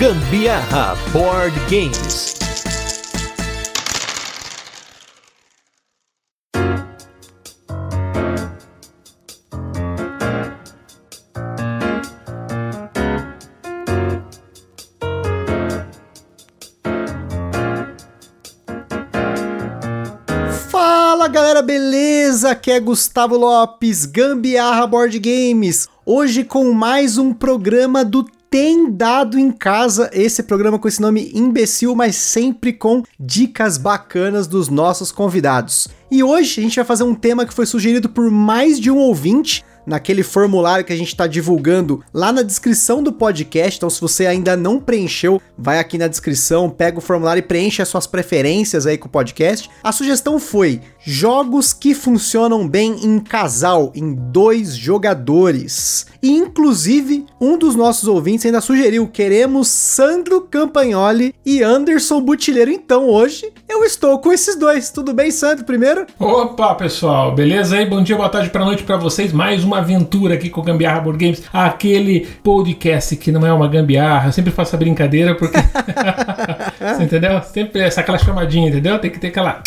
Gambiarra Board Games. Fala galera, beleza? Aqui é Gustavo Lopes, Gambiarra Board Games. Hoje com mais um programa do Tem Dado em Casa, esse programa com esse nome imbecil, mas sempre com dicas bacanas dos nossos convidados. E hoje a gente vai fazer um tema que foi sugerido por mais de um ouvinte, naquele formulário que a gente está divulgando lá na descrição do podcast. Então, se você ainda não preencheu, vai aqui na descrição, pega o formulário e preenche as suas preferências aí com o podcast. A sugestão foi jogos que funcionam bem em casal, em dois jogadores. E, inclusive, um dos nossos ouvintes ainda sugeriu: queremos Sandro Campagnoli e Anderson Butileiro. Então, hoje eu estou com esses dois. Tudo bem, Sandro? Primeiro? Opa, pessoal, beleza aí? Bom dia, boa tarde, para noite para vocês. Mais uma aventura aqui com o Gambiarra Board Games, aquele podcast que não é uma gambiarra. Eu sempre faço a brincadeira porque. Entendeu? Sempre essa aquela chamadinha, entendeu? Tem que ter aquela,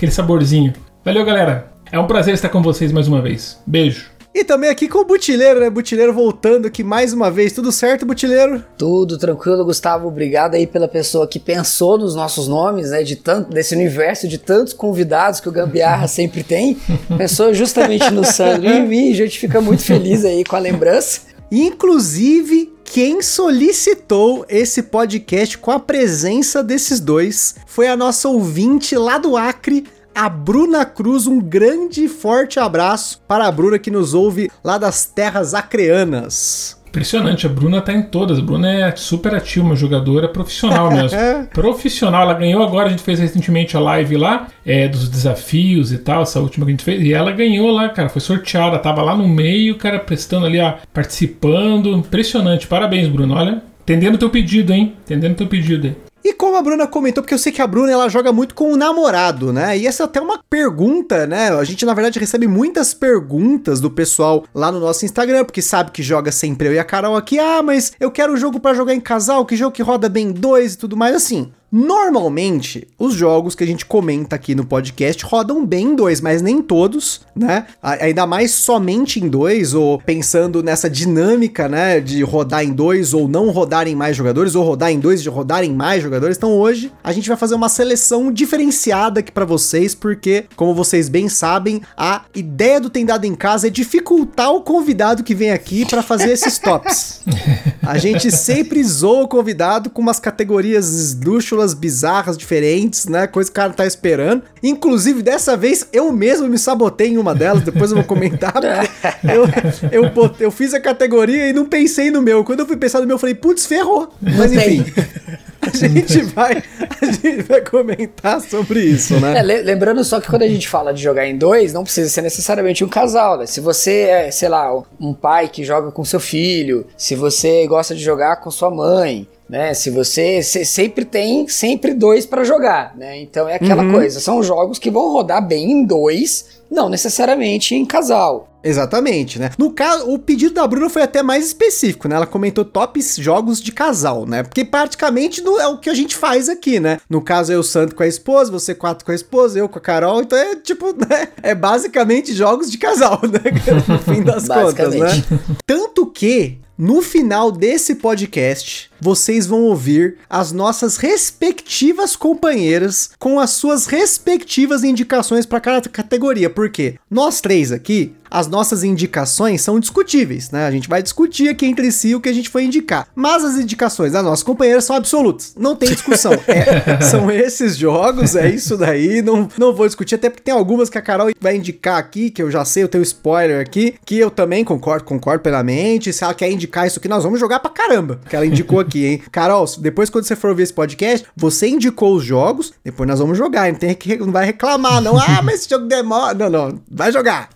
aquele saborzinho. Valeu, galera. É um prazer estar com vocês mais uma vez. Beijo. E também aqui com o Butileiro, né? Butileiro voltando aqui mais uma vez. Tudo certo, Butileiro? Tudo tranquilo, Gustavo. Obrigado aí pela pessoa que pensou nos nossos nomes, né? De tanto, desse universo de tantos convidados que o Gambiarra sempre tem. Pensou justamente no Sandro e em mim. A gente fica muito feliz aí com a lembrança. Inclusive, quem solicitou esse podcast com a presença desses dois foi a nossa ouvinte lá do Acre, a Bruna Cruz. Um grande e forte abraço para a Bruna que nos ouve lá das terras acreanas. Impressionante, a Bruna tá em todas. A Bruna é super ativa, uma jogadora profissional mesmo. profissional, ela ganhou agora, a gente fez recentemente a live lá, é, dos desafios e tal, essa última que a gente fez, e ela ganhou lá, cara, foi sorteada, tava lá no meio, cara, prestando ali, ó, participando. Impressionante, parabéns, Bruna, olha. Entendendo teu pedido, hein? Entendendo teu pedido aí. E como a Bruna comentou, porque eu sei que a Bruna ela joga muito com o namorado, né? E essa é até uma pergunta, né? A gente na verdade recebe muitas perguntas do pessoal lá no nosso Instagram, porque sabe que joga sempre eu e a Carol aqui. Ah, mas eu quero um jogo para jogar em casal, que jogo que roda bem dois e tudo mais assim. Normalmente, os jogos que a gente comenta aqui no podcast rodam bem em dois, mas nem todos, né? Ainda mais somente em dois, ou pensando nessa dinâmica, né? De rodar em dois ou não rodar em mais jogadores, ou rodar em dois e rodar em mais jogadores. Então hoje a gente vai fazer uma seleção diferenciada aqui para vocês, porque, como vocês bem sabem, a ideia do Tem Dado em Casa é dificultar o convidado que vem aqui para fazer esses tops. A gente sempre zoa o convidado com umas categorias esdrúxulas bizarras, diferentes, né? Coisa que o cara tá esperando. Inclusive, dessa vez, eu mesmo me sabotei em uma delas, depois eu vou comentar. eu, eu, eu fiz a categoria e não pensei no meu. Quando eu fui pensar no meu, eu falei, putz, ferrou. Mas enfim. A gente, vai, a gente vai comentar sobre isso, né? É, lembrando só que quando a gente fala de jogar em dois, não precisa ser necessariamente um casal, né? Se você é, sei lá, um pai que joga com seu filho, se você gosta de jogar com sua mãe, né? Se você, sempre tem sempre dois para jogar, né? Então é aquela uhum. coisa, são jogos que vão rodar bem em dois, não necessariamente em casal. Exatamente, né? No caso, o pedido da Bruna foi até mais específico, né? Ela comentou tops jogos de casal, né? Porque praticamente é o que a gente faz aqui, né? No caso, eu, Santo com a esposa, você quatro com a esposa, eu com a Carol. Então é tipo, né? É basicamente jogos de casal, né? No fim das contas, né? Tanto que no final desse podcast, vocês vão ouvir as nossas respectivas companheiras com as suas respectivas indicações para cada categoria. Porque nós três aqui as nossas indicações são discutíveis, né? A gente vai discutir aqui entre si o que a gente foi indicar. Mas as indicações das nossas companheiras são absolutas. Não tem discussão. É, são esses jogos, é isso daí. Não, não vou discutir, até porque tem algumas que a Carol vai indicar aqui, que eu já sei, eu tenho spoiler aqui, que eu também concordo, concordo plenamente. Se ela quer indicar isso aqui, nós vamos jogar pra caramba. Que ela indicou aqui, hein? Carol, depois quando você for ouvir esse podcast, você indicou os jogos, depois nós vamos jogar. Não, tem que, não vai reclamar, não. Ah, mas esse jogo demora. Não, não. Vai jogar.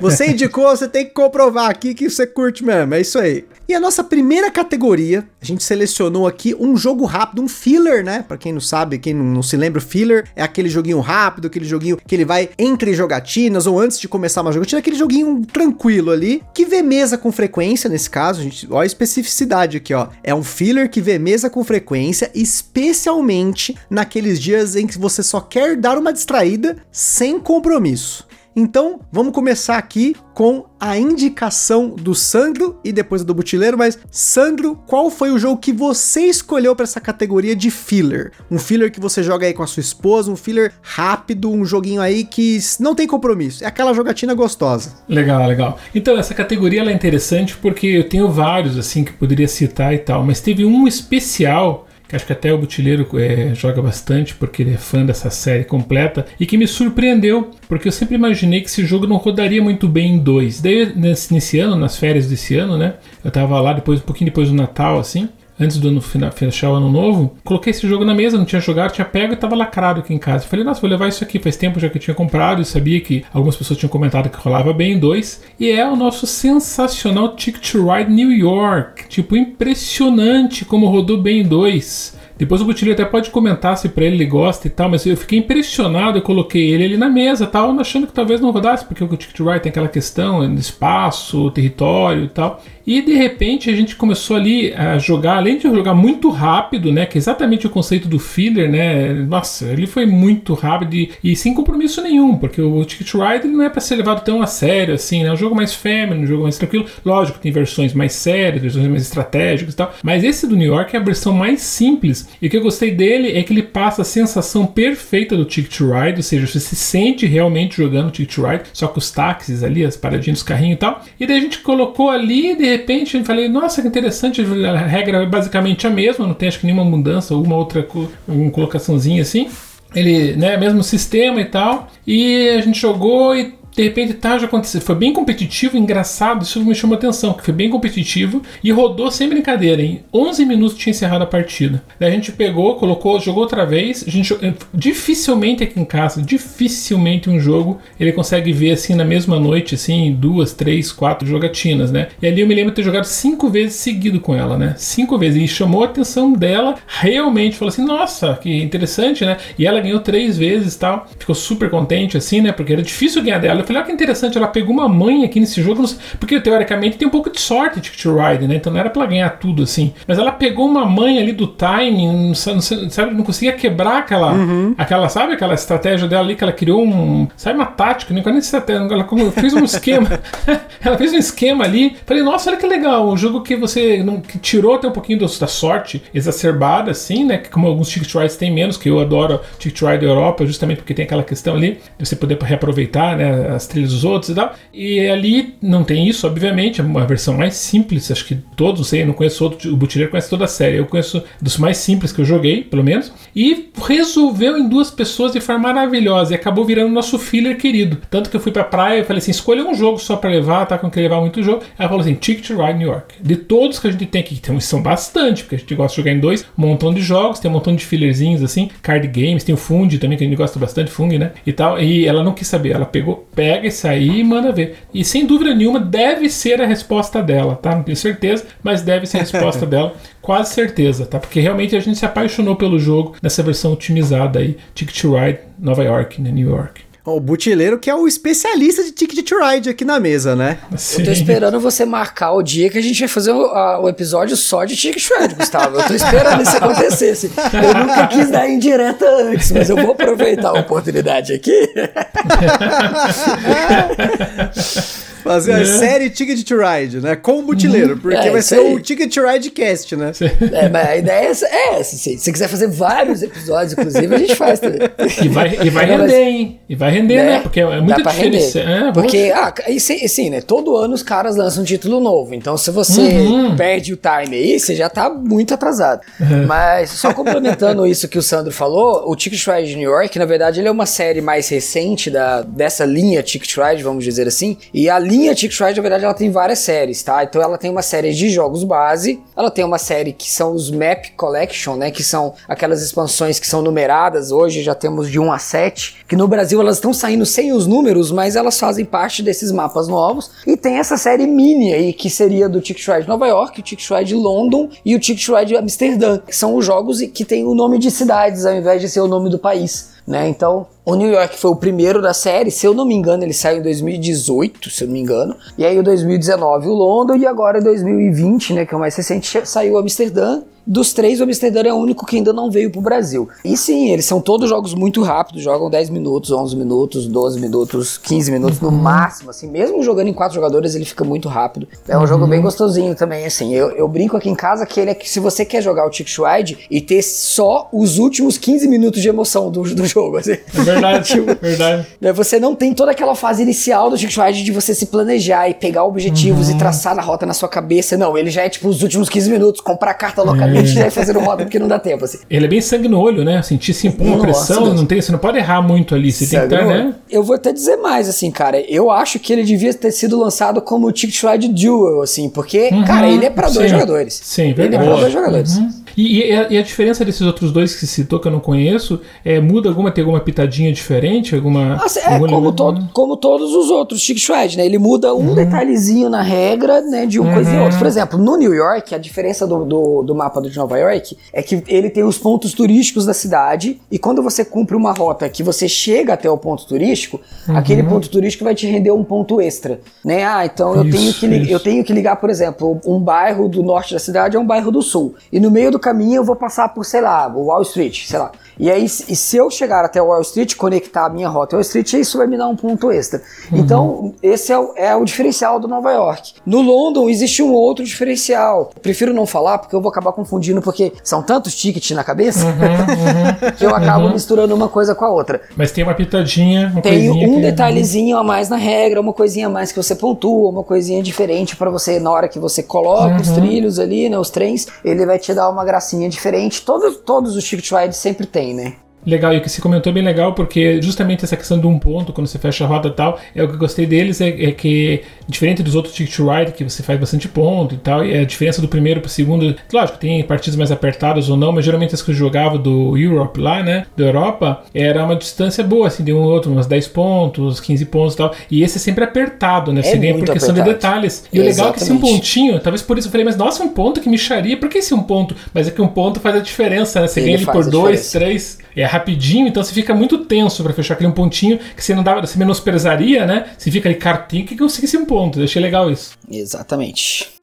Você indicou, você tem que comprovar aqui que você curte mesmo. É isso aí. E a nossa primeira categoria, a gente selecionou aqui um jogo rápido, um filler, né? Pra quem não sabe, quem não, se lembra, o filler é aquele joguinho rápido, aquele joguinho que ele vai entre jogatinas ou antes de começar uma jogatina, aquele joguinho tranquilo ali, que vê mesa com frequência, nesse caso, a gente, olha a especificidade aqui, ó. É um filler que vê mesa com frequência, especialmente naqueles dias em que você só quer dar uma distraída sem compromisso. Então, vamos começar aqui com a indicação do Sandro e depois do Butileiro, mas Sandro, qual foi o jogo que você escolheu para essa categoria de filler? Um filler que você joga aí com a sua esposa, um filler rápido, um joguinho aí que não tem compromisso, é aquela jogatina gostosa. Legal, legal. Então, essa categoria é interessante porque eu tenho vários assim que poderia citar e tal, mas teve um especial que acho que até o Butileiro é, joga bastante, porque ele é fã dessa série completa, e que me surpreendeu, porque eu sempre imaginei que esse jogo não rodaria muito bem em dois. Daí, nesse, nesse ano, nas férias desse ano, né? Eu tava lá depois, um pouquinho depois do Natal, assim, antes do ano fechar o ano novo, coloquei esse jogo na mesa, não tinha jogado, tinha pego e tava lacrado aqui em casa. Falei, nossa, vou levar isso aqui. Faz tempo já que eu tinha comprado e sabia que algumas pessoas tinham comentado que rolava bem em dois. E é o nosso sensacional Ticket Ride New York. Tipo, impressionante como rodou bem em dois. Depois o Butilho até pode comentar se pra ele ele gosta e tal, mas eu fiquei impressionado, eu coloquei ele ali na mesa tal, achando que talvez não rodasse, porque o Ticket Ride tem aquela questão de espaço, território e tal. E de repente a gente começou ali a jogar, além de jogar muito rápido, né? Que é exatamente o conceito do filler, né? Nossa, ele foi muito rápido e, e sem compromisso nenhum, porque o Ticket Ride não é para ser levado tão a sério assim, né? É um jogo mais feminino, um jogo mais tranquilo. Lógico, tem versões mais sérias, versões mais estratégicas e tal. Mas esse do New York é a versão mais simples. E o que eu gostei dele é que ele passa a sensação perfeita do Ticket Ride, ou seja, você se sente realmente jogando Ticket Ride, só com os táxis ali, as paradinhas dos carrinhos e tal. E daí a gente colocou ali, de repente eu falei, nossa, que interessante, a regra é basicamente a mesma, não tem acho que nenhuma mudança, uma outra uma colocaçãozinha assim. Ele, né, mesmo sistema e tal. E a gente jogou e de repente tá já aconteceu. Foi bem competitivo, engraçado, isso me chamou atenção, que foi bem competitivo e rodou sem brincadeira. Em 11 minutos tinha encerrado a partida. Daí a gente pegou, colocou, jogou outra vez. A gente dificilmente aqui em casa, dificilmente um jogo ele consegue ver assim na mesma noite, assim, duas, três, quatro jogatinas, né? E ali eu me lembro de ter jogado cinco vezes seguido com ela, né? Cinco vezes. E chamou a atenção dela, realmente falou assim: nossa, que interessante, né? E ela ganhou três vezes tal. Ficou super contente, assim, né? Porque era difícil ganhar dela. Eu falei, olha que interessante, ela pegou uma mãe aqui nesse jogo, porque teoricamente tem um pouco de sorte Ticket to Ride, né? Então não era pra ganhar tudo assim. Mas ela pegou uma mãe ali do timing, não, sabe, não conseguia quebrar aquela, uhum. aquela, sabe, aquela estratégia dela ali que ela criou um, sabe, uma tática, nem estratégia, ela fez um esquema, ela fez um esquema ali. Falei, nossa, olha que legal, um jogo que você não, que tirou até um pouquinho do, da sorte exacerbada, assim, né? Que como alguns Ticket Rides tem menos, que eu adoro Ticket Ride Europa, justamente porque tem aquela questão ali de você poder reaproveitar, né? As trilhas dos outros e tal. E ali não tem isso, obviamente, é uma versão mais simples, acho que todos, sei, eu não conheço outro, o Butileiro conhece toda a série, eu conheço dos mais simples que eu joguei, pelo menos, e resolveu em duas pessoas de forma maravilhosa e acabou virando nosso filler querido. Tanto que eu fui pra praia e falei assim: escolha um jogo só para levar, tá? Com que levar muito jogo. Ela falou assim: Ticket to Ride New York. De todos que a gente tem aqui, tem, são bastante, porque a gente gosta de jogar em dois, um montão de jogos, tem um montão de fillerzinhos assim, card games, tem o Fund também, que a gente gosta bastante, Fung, né? E tal. E ela não quis saber, ela pegou, pega esse aí e manda ver. E sem dúvida nenhuma deve ser a resposta dela, tá? Não tenho certeza, mas deve ser a resposta dela, quase certeza, tá? Porque realmente a gente se apaixonou pelo jogo nessa versão otimizada aí, Ticket to Ride Nova York, né? New York. O Butileiro, que é o especialista de Ticket to Ride aqui na mesa, né? Sim. Eu tô esperando você marcar o dia que a gente vai fazer o, a, o episódio só de Ticket to Ride, Gustavo. Eu tô esperando isso acontecer. Assim. Eu nunca quis dar indireta antes, mas eu vou aproveitar a oportunidade aqui. Fazer a é. série Ticket to Ride, né? Com o Butileiro, porque é, vai ser aí. o Ticket to Ride Cast, né? É, mas a ideia é essa. É, se, você quiser fazer vários episódios, inclusive, a gente faz também. E vai, e vai render, hein? E vai render, né? né? Porque é muito diferente. É, porque, ah, e sim, né? Todo ano os caras lançam um título novo. Então, se você uhum. perde o time aí, você já tá muito atrasado. Uhum. Mas, só complementando isso que o Sandro falou, o Ticket to Ride New York, na verdade, ele é uma série mais recente da, dessa linha Ticket to Ride, vamos dizer assim. E a linha Tick Ride, na verdade, ela tem várias séries, tá? Então ela tem uma série de jogos base, ela tem uma série que são os Map Collection, né? Que são aquelas expansões que são numeradas. Hoje já temos de 1 a 7, que no Brasil elas estão saindo sem os números, mas elas fazem parte desses mapas novos. E tem essa série mini aí, que seria do Tick Ride Nova York, o Tick Ride London e o Tick Ride Amsterdã, que são os jogos que tem o nome de cidades ao invés de ser o nome do país. Né? Então, o New York foi o primeiro da série, se eu não me engano, ele saiu em 2018, se eu não me engano. E aí, o 2019, o London, e agora 2020, né, que é o mais recente, saiu Amsterdã dos três, o Amsterdã é o único que ainda não veio pro Brasil. E sim, eles são todos jogos muito rápidos, jogam 10 minutos, 11 minutos, 12 minutos, 15 minutos no máximo, assim. Mesmo jogando em quatro jogadores, ele fica muito rápido. É um uhum. jogo bem gostosinho também, assim. Eu, eu brinco aqui em casa que ele é que se você quer jogar o Tick Ride e ter só os últimos 15 minutos de emoção do, do jogo, assim. É verdade, tipo, verdade. Né, você não tem toda aquela fase inicial do Tick Ride de você se planejar e pegar objetivos uhum. e traçar a rota na sua cabeça. Não, ele já é tipo os últimos 15 minutos, comprar carta é. e fazendo roda porque não dá tempo, assim. Ele é bem sangue no olho, né? Sentir assim, impor uma pressão, não tem, você não pode errar muito ali, você sangue tem que estar, né? Eu vou até dizer mais, assim, cara, eu acho que ele devia ter sido lançado como o Ticket Ride Duel, assim, porque, uhum, cara, ele é para dois jogadores. Sim, verdade. Ele é pra dois jogadores. Uhum. E, e, a, e, a, diferença desses outros dois que se citou, que eu não conheço, é, muda alguma, tem alguma pitadinha diferente? Alguma, é, como, todo, como todos os outros Chick Shred, né? Ele muda um uhum. detalhezinho na regra, né, de uma uhum. coisa e outra. Por exemplo, no New York, a diferença do, do, do mapa de Nova York é que ele tem os pontos turísticos da cidade, e quando você cumpre uma rota que você chega até o ponto turístico, uhum. aquele ponto turístico vai te render um ponto extra, né? Ah, então eu, tenho que, eu tenho que ligar, por exemplo, um bairro do norte da cidade é um bairro do sul, e no meio do caminho eu vou passar por, sei lá, Wall Street, sei lá. E aí, e se eu chegar até Wall Street, conectar a minha rota Wall Street, isso vai me dar um ponto extra. Uhum. Então, esse é o, é o diferencial do Nova York. No London existe um outro diferencial. Prefiro não falar porque eu vou acabar confundindo, porque são tantos tickets na cabeça uhum, uhum, que eu acabo uhum. misturando uma coisa com a outra. Mas tem uma pitadinha, uma Tem um que... É detalhezinho a mais na regra, uma coisinha a mais que você pontua, uma coisinha diferente para você, na hora que você coloca os uhum. trilhos ali, né, os trens, ele vai te dar uma gracinha diferente. Todos, todos os ticket rides sempre tem né? Legal, e o que você comentou é bem legal, porque justamente essa questão de um ponto, quando você fecha a roda e tal, é o que eu gostei deles, é, é que, diferente dos outros Ticket to Ride, que você faz bastante ponto e tal, e a diferença do primeiro pro segundo, lógico, tem partidas mais apertadas ou não, mas geralmente as que eu jogava do Europe lá, né, da Europa, era uma distância boa, assim, de um outro, uns 10 pontos, 15 pontos e tal, e esse é sempre apertado, né, você é ganha por questão apertado. de detalhes. E o legal é que esse um pontinho, talvez por isso eu falei, mas nossa, um ponto que me charia, por que esse um ponto? Mas é que um ponto faz a diferença, né, você ele ganha ele por 2, 3 é rapidinho, então você fica muito tenso para fechar aquele um pontinho que você não dá, você menosprezaria, né? Você fica ali, tem que conseguir esse um ponto. Eu achei legal isso. Exatamente.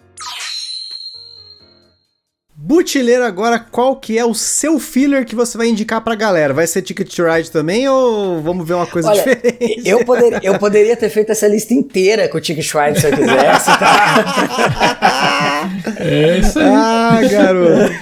Butileiro agora, qual que é o seu filler que você vai indicar pra galera? Vai ser Ticket to Ride também ou vamos ver uma coisa Olha, diferente? Eu, poder, eu poderia ter feito essa lista inteira com o Ticket to Ride se eu quisesse, tá? É isso aí. Ah, garoto.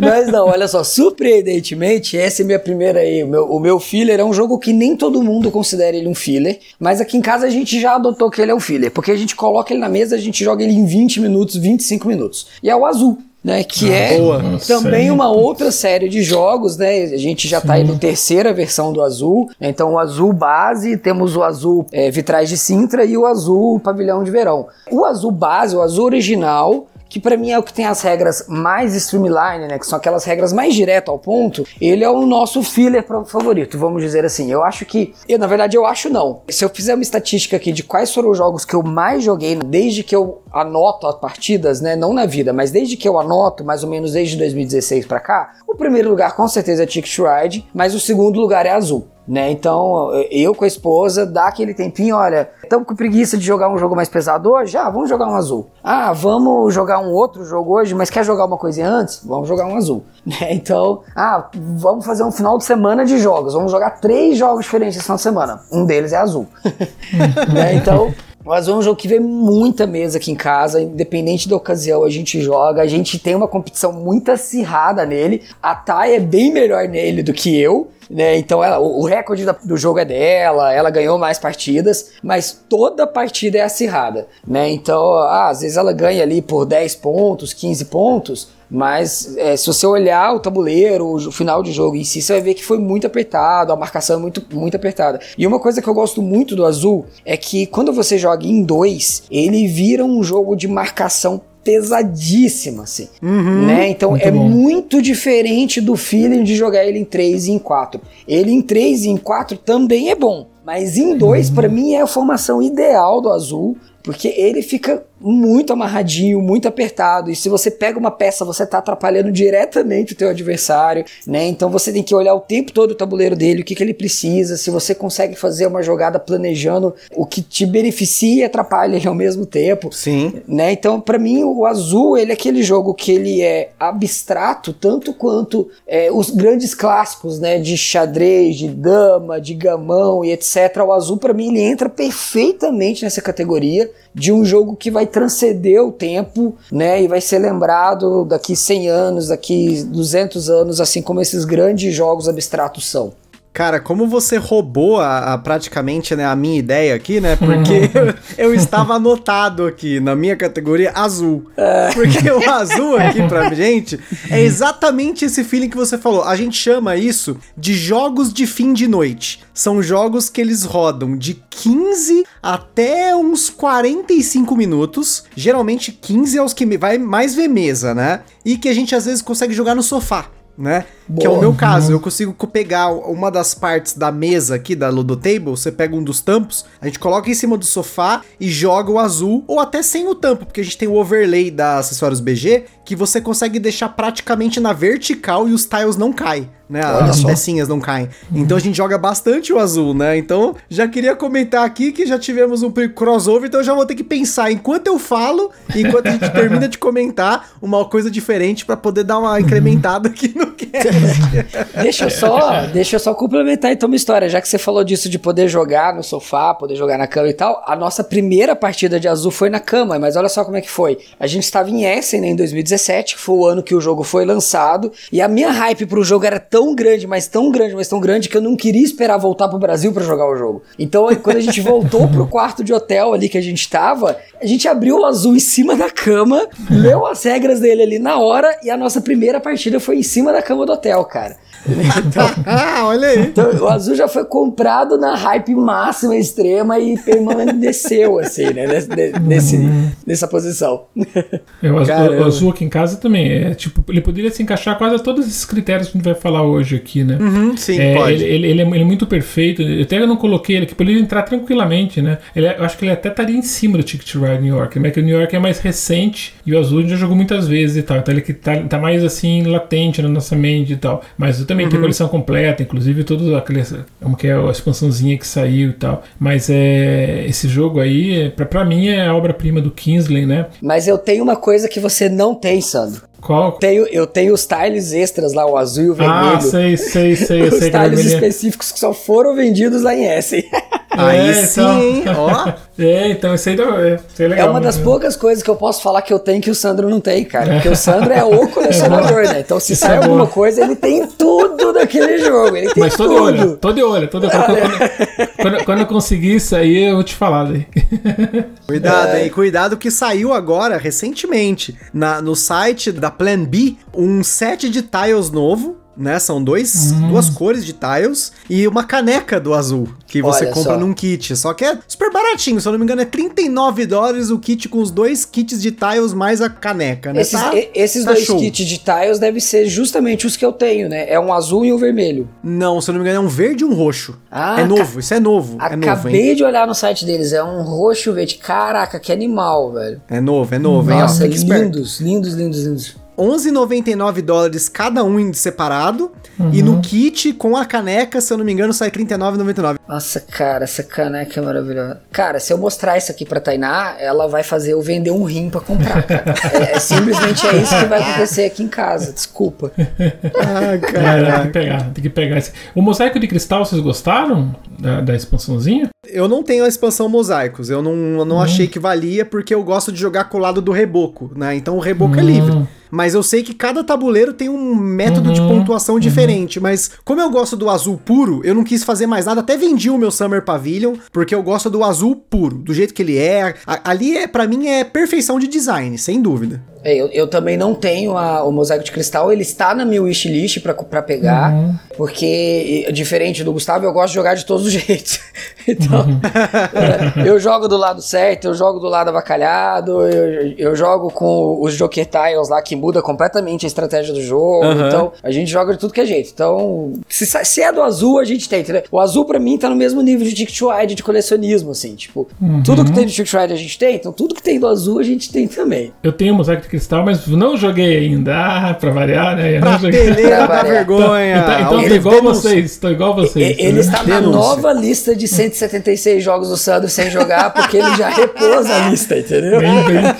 Mas não, olha só, surpreendentemente, essa é minha primeira aí. O meu, o meu filler é um jogo que nem todo mundo considera ele um filler, mas aqui em casa a gente já adotou que ele é um filler, porque a gente coloca ele na mesa, a gente joga ele em 20 minutos, 25 minutos. E é o azul né? Que ah, é boa. também uma outra série de jogos, né? A gente já está aí na terceira versão do azul. Então, o azul base, temos o azul é, vitrais de Sintra e o azul pavilhão de verão. O azul base, o azul original, que para mim é o que tem as regras mais streamline, né, que são aquelas regras mais direto ao ponto, ele é o nosso filler favorito, vamos dizer assim. Eu acho que, eu, na verdade eu acho não. Se eu fizer uma estatística aqui de quais foram os jogos que eu mais joguei desde que eu anoto as partidas, né, não na vida, mas desde que eu anoto, mais ou menos desde 2016 para cá, o primeiro lugar com certeza é Ticket Ride, mas o segundo lugar é Azul né? Então, eu com a esposa, dá aquele tempinho, olha, estamos com preguiça de jogar um jogo mais pesado hoje? Ah, vamos jogar um azul. Ah, vamos jogar um outro jogo hoje, mas quer jogar uma coisa antes? Vamos jogar um azul. Né? Então, ah, vamos fazer um final de semana de jogos, vamos jogar três jogos diferentes esse final de semana. Um deles é azul. né? Então, Azul é um jogo que vê muita mesa aqui em casa, independente da ocasião a gente joga. A gente tem uma competição muito acirrada nele. A Thay é bem melhor nele do que eu né? Então ela, o, recorde do jogo é dela, ela ganhou mais partidas, mas toda partida é acirrada, né? Então, ah, às vezes ela ganha ali por 10 pontos, 15 pontos, Mas é, se você olhar o tabuleiro, o final de jogo em si, você vai ver que foi muito apertado, a marcação é muito, muito apertada. E uma coisa que eu gosto muito do azul é que quando você joga em dois, ele vira um jogo de marcação pesadíssima, assim. Uhum. né? Então Muito é bom. muito diferente do feeling de jogar ele em 3 e em 4. Ele em 3 e em 4 também é bom, mas em 2 pra mim é a formação ideal do azul, porque ele fica muito amarradinho, muito apertado, e se você pega uma peça, você tá atrapalhando diretamente o teu adversário, né? Então você tem que olhar o tempo todo o tabuleiro dele, o que, que ele precisa, se você consegue fazer uma jogada planejando o que te beneficia e atrapalha ele ao mesmo tempo Sim. né? Então, pra mim, o azul ele é aquele jogo que ele é abstrato tanto quanto é, os grandes clássicos, né? De xadrez, de dama, de gamão e etc. O azul, pra mim, ele entra perfeitamente nessa categoria de um jogo que vai transcender o tempo, né? E vai ser lembrado daqui 100 anos, daqui 200 anos, assim como esses grandes jogos abstratos são. Cara, como você roubou a, a- praticamente né, a minha ideia aqui, né? Porque eu, eu estava anotado aqui na minha categoria azul. Porque o azul aqui pra gente é exatamente esse feeling que você falou. A gente chama isso de jogos de fim de noite. São jogos que eles rodam de 15 até uns 45 minutos. Geralmente 15 é os que vai mais ver mesa, né? E que a gente às vezes consegue jogar no sofá. Né? Que é o Boa. meu caso, eu consigo co- pegar uma das partes da mesa aqui da Ludo Table, você pega um dos tampos, a gente coloca em cima do sofá e joga o azul, ou até sem o tampo, porque a gente tem o overlay da Acessórios BG, que você consegue deixar praticamente na vertical e os tiles não caem, né? Olha As só. pecinhas não caem. Então a gente joga bastante o azul, né? Então já queria comentar aqui que já tivemos um crossover, então eu já vou ter que pensar enquanto eu falo, enquanto a gente termina de comentar, uma coisa diferente pra poder dar uma incrementada aqui no. Deixa eu só, deixa eu só complementar então uma história, já que você falou disso de poder jogar no sofá, poder jogar na cama e tal. A nossa primeira partida de azul foi na cama, mas olha só como é que foi. A gente estava em Essen né, em 2017, que foi o ano que o jogo foi lançado, e a minha hype pro jogo era tão grande, mas tão grande, mas tão grande que eu não queria esperar voltar pro Brasil pra jogar o jogo. Então, quando a gente voltou pro quarto de hotel ali que a gente tava, a gente abriu o azul em cima da cama, leu as regras dele ali na hora e a nossa primeira partida foi em cima da cama do hotel, cara. ah, olha aí. Então, o azul já foi comprado na hype máxima, extrema e permaneceu, assim, né? Nesse, nesse- nessa posição. É, o, azul, o azul aqui em casa também é tipo, ele poderia se encaixar quase a todos esses critérios que a gente vai falar hoje aqui, né? Uhum, sim, É, pode. Ele, ele- ele é, ele é muito perfeito. Eu até não coloquei ele aqui, poderia entrar tranquilamente, né? Ele é- eu acho que ele até estaria em cima do Ticket to Ride New York, mas que o New York é mais recente e o azul a gente já jogou muitas vezes e tal. Então ele que tá, tá mais assim latente na nossa mente e tal. Mas eu também Uhum. tenho coleção completa, inclusive todos aqueles. Como que é a expansãozinha que saiu e tal. Mas é esse jogo aí, é, pra, pra mim, é a obra-prima do Kingsley, né? Mas eu tenho uma coisa que você não tem, Sandro. Qual? Tenho, eu tenho os tiles extras lá, o azul e o vermelho. Ah, sei, sei, sei. Os sei a tiles específicos que só foram vendidos lá em Essen. Aí É, sim, então. hein? Ó. É, então isso aí dá- é, isso é É legal. uma das né? poucas coisas que eu posso falar que eu tenho que o Sandro não tem, cara. Porque o Sandro é o colecionador, né? Então se Isso sai é alguma boa. coisa, ele tem tudo daquele jogo. Ele tem Mas tô de tudo. olho, tô de olho, tô de olho. Quando, quando- quando- eu conseguir isso aí, eu vou te falar daí. Cuidado aí, cuidado que saiu agora, recentemente, na, no site da Plan B, um set de tiles novo. Né, são dois, Hum. duas cores de tiles e uma caneca do azul que você Olha compra só. num kit. Só que é super baratinho, se eu não me engano, é 39 dólares o kit com os dois kits de tiles mais a caneca, né? Esses, Tá- e- esses tá dois show. kits de tiles devem ser justamente os que eu tenho, né? É um azul e um vermelho. Não, se eu não me engano, é um verde e um roxo. Ah, é novo, isso é novo. É novo, Acabei hein? de olhar no site deles, é um roxo verde. Caraca, que animal, velho. É novo, é novo, hein? Nossa, fica esperto. lindos, lindos, lindos, lindos. 11,99 dólares cada um em separado. E no kit, com a caneca, se eu não me engano, sai 39,99. Nossa, cara, essa caneca é maravilhosa. Cara, se eu mostrar isso aqui pra Tainá, ela vai fazer eu vender um rim pra comprar, cara. é, é simplesmente é isso que vai acontecer aqui em casa, desculpa. Ah, É, tem que cara. pegar, tem que pegar esse. O mosaico de cristal, vocês gostaram da, da expansãozinha? Eu não tenho a expansão mosaicos. Eu não, eu não achei que valia porque eu gosto de jogar com o lado do reboco, né? Então o reboco é livre. Mas eu sei que cada tabuleiro tem um método de pontuação diferente. Mas como eu gosto do azul puro, eu não quis fazer mais nada. Até vendi o meu Summer Pavilion, porque eu gosto do azul puro, do jeito que ele é. A- ali, é, para mim, é perfeição de design, sem dúvida. É, eu, eu também não tenho a- o mosaico de cristal, ele está na minha wishlist pra, pra pegar, Uhum. porque, diferente do Gustavo, eu gosto de jogar de todos os jeitos. Então, é, eu jogo do lado certo, eu jogo do lado avacalhado, eu, eu jogo com os Joker Tiles lá, que muda completamente a estratégia do jogo. Aham. Então, a gente joga de tudo que é jeito. Então, se, se é do azul, a gente tem, entendeu? O azul, pra mim, tá no mesmo nível de Ticket Ride de colecionismo, assim. Tipo, tudo que tem de Ticket Ride a gente tem, então tudo que tem do azul a gente tem também. Eu tenho mosaico de cristal, mas não joguei ainda. Ah, pra variar, né? Eu não joguei. Prateleira da Trabalhar. vergonha. Então, então Alguém tô igual denuncia. vocês, tô igual vocês. E- Ele né? está na nova lista de 176 jogos do Sandro sem jogar, porque ele já repôs a lista, entendeu? Nem brinco.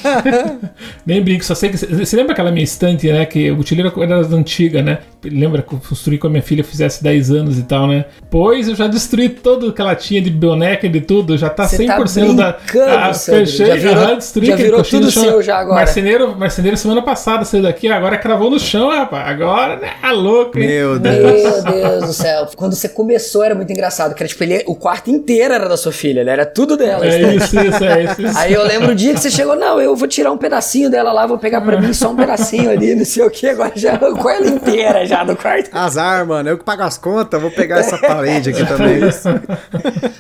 Nem brinco, só sei que. Você lembra aquela minha estante, né? Que o utileiro era das antigas, né? Lembra que eu construí com a minha filha fizesse 10 anos e tal, né? Pois eu já destruí tudo que ela tinha de boneca e de tudo, já tá Você 100% tá da. Sandro. fechei, Já virou- aham, destruí já virou tudo seu já agora. Marceneiro, marceneiro semana passada saiu daqui, agora cravou no chão, rapaz. Agora, né? A louco, hein? Meu Deus. Meu Deus do céu. Quando você começou era muito engraçado, que era tipo, ele, o quarto inteiro era da sua filha, né? Era tudo dela. É isso, isso, é isso. isso. Aí eu lembro o dia que você chegou, não, eu vou tirar um pedacinho dela lá, vou pegar pra mim só um pedacinho ali, não sei o que, agora já arrancou ela inteira já do quarto. Azar, mano. Eu que pago as contas, vou pegar essa parede aqui também.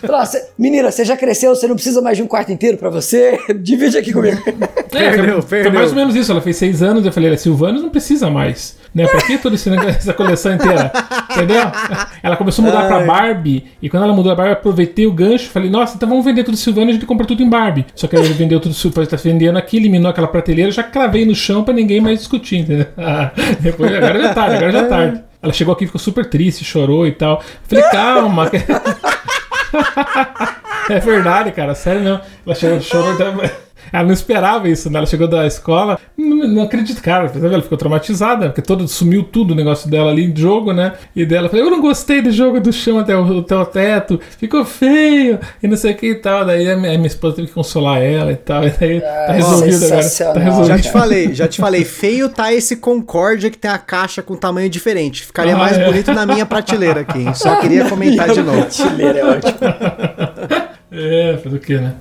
Falou, ó, "Cê- menina, você já cresceu, você não precisa mais de um quarto inteiro pra você, divide aqui comigo. É, Perdeu, foi, foi perdeu. mais ou menos isso. Ela fez seis anos, eu falei, Silvano não precisa mais. Né? Pra que toda esse negócio- essa coleção inteira? Entendeu? Ela começou a mudar pra Ai. Barbie, e quando ela mudou a Barbie, eu aproveitei o gancho falei, nossa, então vamos vender tudo Silvano e a gente compra tudo em Barbie. Só que ele vendeu tudo Silvano, tá vendendo aqui, eliminou aquela prateleira, já cravei no chão pra ninguém mais discutir, entendeu? Ah, Depois, agora já é tarde, agora já é tarde. Ela chegou aqui, ficou super triste, chorou e tal. Falei, calma. É verdade, cara, sério mesmo. Ela chegou, chorou. Ela não esperava isso, né? Ela chegou da escola, não, não acredito, cara. Ela ficou traumatizada, porque todo sumiu tudo o negócio dela ali de jogo, né? E dela falou: Eu não gostei do jogo do chão até o, até o teto, ficou feio, e não sei o que e tal. Daí a minha, a minha esposa teve que consolar ela e tal. E daí tá resolvido agora. Tá resolvido. Já te falei, já te falei. Feio tá esse Concórdia que tem a caixa com tamanho diferente. Ficaria Ah, mais é. bonito na minha prateleira aqui. hein? Só queria comentar de novo. Prateleira é ótimo. É, fazer o que, né?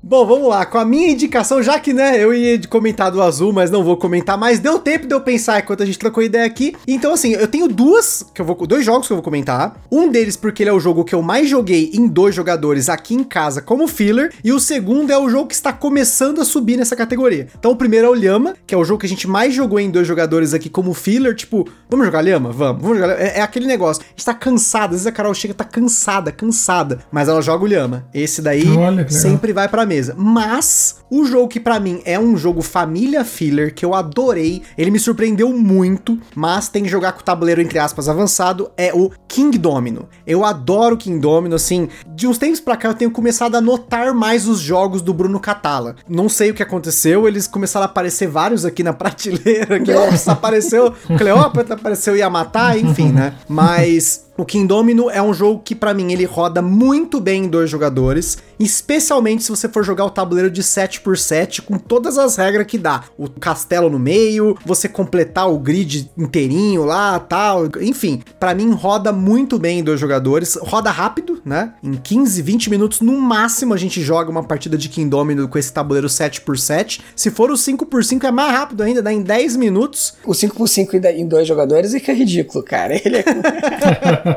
Bom, vamos lá. Com a minha indicação, já que, né, eu ia comentar do azul, mas não vou comentar mais. Deu tempo de eu pensar enquanto a gente trocou ideia aqui. Então, assim, eu tenho duas, que eu vou, dois jogos que eu vou comentar. Um deles porque ele é o jogo que eu mais joguei em dois jogadores aqui em casa como filler. E o segundo é o jogo que está começando a subir nessa categoria. Então, o primeiro é o Lhama, que é o jogo que a gente mais jogou em dois jogadores aqui como filler. Tipo, vamos jogar Lhama? Vamos. Vamos jogar. É, é aquele negócio. A gente tá cansado. Às vezes a Carol chega, tá cansada, cansada. Mas ela joga o Lhama. Esse daí Olha sempre vai pra mesa. Mas o jogo que pra mim é um jogo família filler que eu adorei, ele me surpreendeu muito, mas tem que jogar com o tabuleiro entre aspas avançado, é o King Domino. Eu adoro King Domino, assim, de uns tempos pra cá eu tenho começado a notar mais os jogos do Bruno Catala. Não sei o que aconteceu, eles começaram a aparecer vários aqui na prateleira, que nossa, apareceu Cleópatra, apareceu Yamatai, enfim, né? Mas o King Domino é um jogo que, pra mim, ele roda muito bem em dois jogadores, especialmente se você for jogar o tabuleiro de 7x7 com todas as regras que dá. O castelo no meio, você completar o grid inteirinho lá, tal, enfim. Pra mim, roda muito bem em dois jogadores, roda rápido, né? Em 15, 20 minutos no máximo a gente joga uma partida de King Domino com esse tabuleiro 7x7. Se for o 5x5 é mais rápido ainda, dá em 10 minutos. O 5x5 em da- em dois jogadores é que é ridículo, cara. Ele é...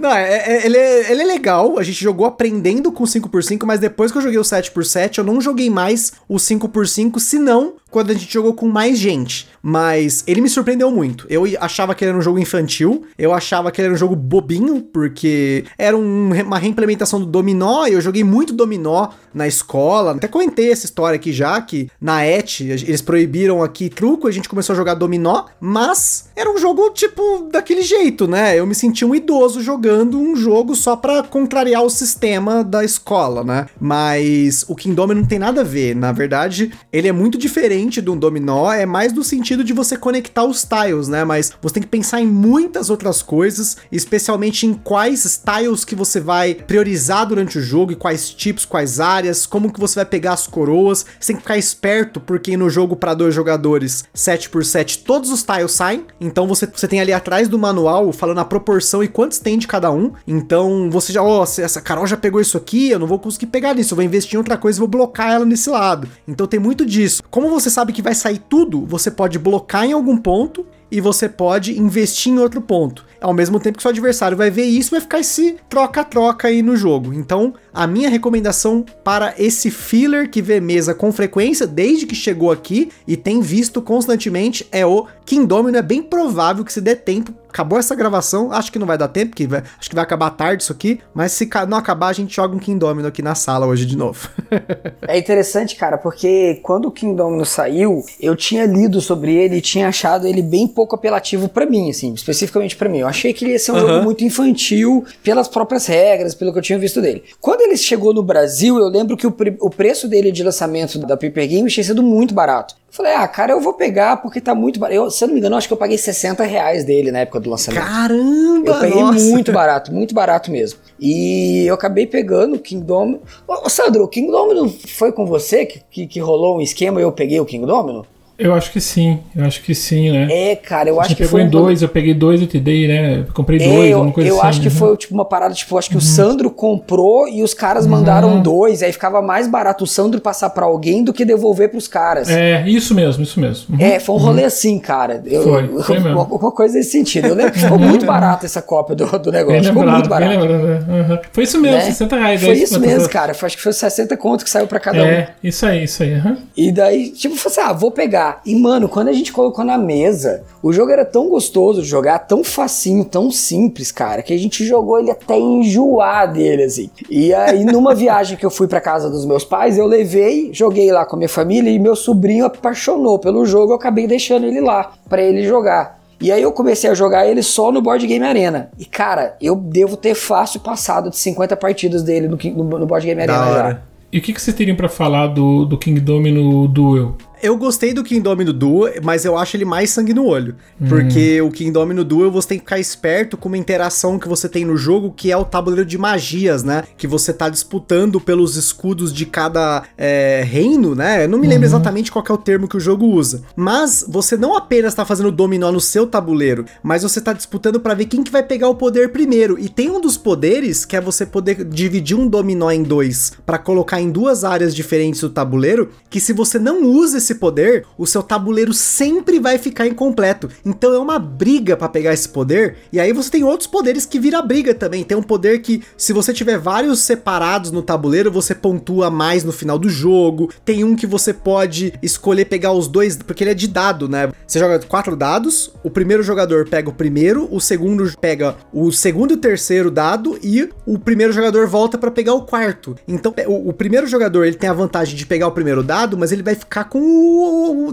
Não, é, é- ele, é, ele é legal. A gente jogou aprendendo com 5x5, mas depois que eu joguei o 7x7, eu não joguei mais o 5x5, senão quando a gente jogou com mais gente. Mas ele me surpreendeu muito. Eu achava que ele era um jogo infantil, eu achava que ele era um jogo bobinho, porque era um- uma reimplementação do dominó, e eu joguei muito dominó na escola. Até comentei essa história aqui já, que na ET eles proibiram aqui truco, a gente começou a jogar dominó, mas era um jogo tipo daquele jeito, né? Eu me senti um idoso jogando um jogo só pra contrariar o sistema da escola, né? Mas o King Domino não tem nada a ver. Na verdade, ele é muito diferente do dominó, é mais no sentido de você conectar os tiles, né? Mas você tem que pensar em muitas outras coisas, especialmente em quais tiles que você vai priorizar durante o jogo e quais tipos, quais áreas, como que você vai pegar as coroas. Você tem que ficar esperto porque no jogo para dois jogadores 7x7 todos os tiles saem, então você, você tem ali atrás do manual falando a proporção e quanto quantos tem de cada um. Então você já, ó, oh, essa Carol já pegou isso aqui, eu não vou conseguir pegar nisso, eu vou investir em outra coisa e vou blocar ela nesse lado. Então tem muito disso. Como você sabe que vai sair tudo, você pode blocar em algum ponto e você pode investir em outro ponto. Ao mesmo tempo que seu adversário vai ver isso, vai ficar esse troca-troca aí no jogo. Então, a minha recomendação para esse filler que vê mesa com frequência, desde que chegou aqui e tem visto constantemente, é o King Domino. É bem provável que se dê tempo acabou essa gravação, acho que não vai dar tempo, que vai, acho que vai acabar tarde isso aqui, mas se não acabar, a gente joga um King Domino aqui na sala hoje de novo. é interessante, cara, porque quando o King Domino saiu, eu tinha lido sobre ele e tinha achado ele bem pouco apelativo para mim, assim, especificamente para mim. Eu achei que ele ia ser um uhum. jogo muito infantil pelas próprias regras, pelo que eu tinha visto dele. Quando ele chegou no Brasil, eu lembro que o, o preço dele de lançamento da Paper Games tinha sido muito barato. Falei, ah, cara, eu vou pegar porque tá muito barato. Eu, se eu não me engano, acho que eu paguei 60 reais dele na época do lançamento. Caramba! Eu peguei nossa. muito barato, muito barato mesmo. E eu acabei pegando o Kingdom. Ô, Sandro, o Kingdom foi com você que, que, que rolou um esquema e eu peguei o Kingdom? Eu acho que sim, eu acho que sim, né? É, cara, eu acho que foi. Você pegou em dois, eu peguei dois e te dei, né? Eu comprei é, dois, eu, alguma coisa eu assim. acho que né? foi tipo uma parada, tipo, acho que uhum. o Sandro comprou e os caras uhum. mandaram dois, aí ficava mais barato o Sandro passar para alguém do que devolver pros caras. É, isso mesmo, isso mesmo. Uhum. É, foi um rolê uhum. assim, cara. Eu, foi, foi mesmo. Uma, coisa nesse sentido. Eu lembro que ficou muito barato essa cópia do, do negócio. Bem ficou lembrado, muito barato. Uhum. Foi isso mesmo, né? 60 reais. Foi isso mesmo, cara. Foi, acho que foi 60 conto que saiu para cada é, um. É, isso aí, isso aí. E daí, tipo, falei assim, ah, vou pegar. E, mano, quando a gente colocou na mesa, o jogo era tão gostoso de jogar, tão facinho, tão simples, cara, que a gente jogou ele até enjoar dele, assim. E aí, numa viagem que eu fui pra casa dos meus pais, eu levei, joguei lá com a minha família e meu sobrinho apaixonou pelo jogo, eu acabei deixando ele lá para ele jogar. E aí eu comecei a jogar ele só no Board Game Arena. E cara, eu devo ter fácil passado de 50 partidas dele no, no, no Board Game Arena já. E o que, que vocês teriam para falar do, do King Domino Duel? Eu gostei do King Domino Duo, mas eu acho ele mais sangue no olho. Hum. Porque o King Domino Duo você tem que ficar esperto com uma interação que você tem no jogo, que é o tabuleiro de magias, né? Que você tá disputando pelos escudos de cada é, reino, né? Eu não me lembro uhum. exatamente qual é o termo que o jogo usa. Mas você não apenas tá fazendo dominó no seu tabuleiro, mas você tá disputando para ver quem que vai pegar o poder primeiro. E tem um dos poderes que é você poder dividir um dominó em dois para colocar em duas áreas diferentes do tabuleiro, que se você não usa esse esse poder, o seu tabuleiro sempre vai ficar incompleto. Então é uma briga para pegar esse poder. E aí você tem outros poderes que vira briga também. Tem um poder que, se você tiver vários separados no tabuleiro, você pontua mais no final do jogo. Tem um que você pode escolher pegar os dois, porque ele é de dado, né? Você joga quatro dados, o primeiro jogador pega o primeiro, o segundo pega o segundo e o terceiro dado e o primeiro jogador volta para pegar o quarto. Então, o, o primeiro jogador ele tem a vantagem de pegar o primeiro dado, mas ele vai ficar com o,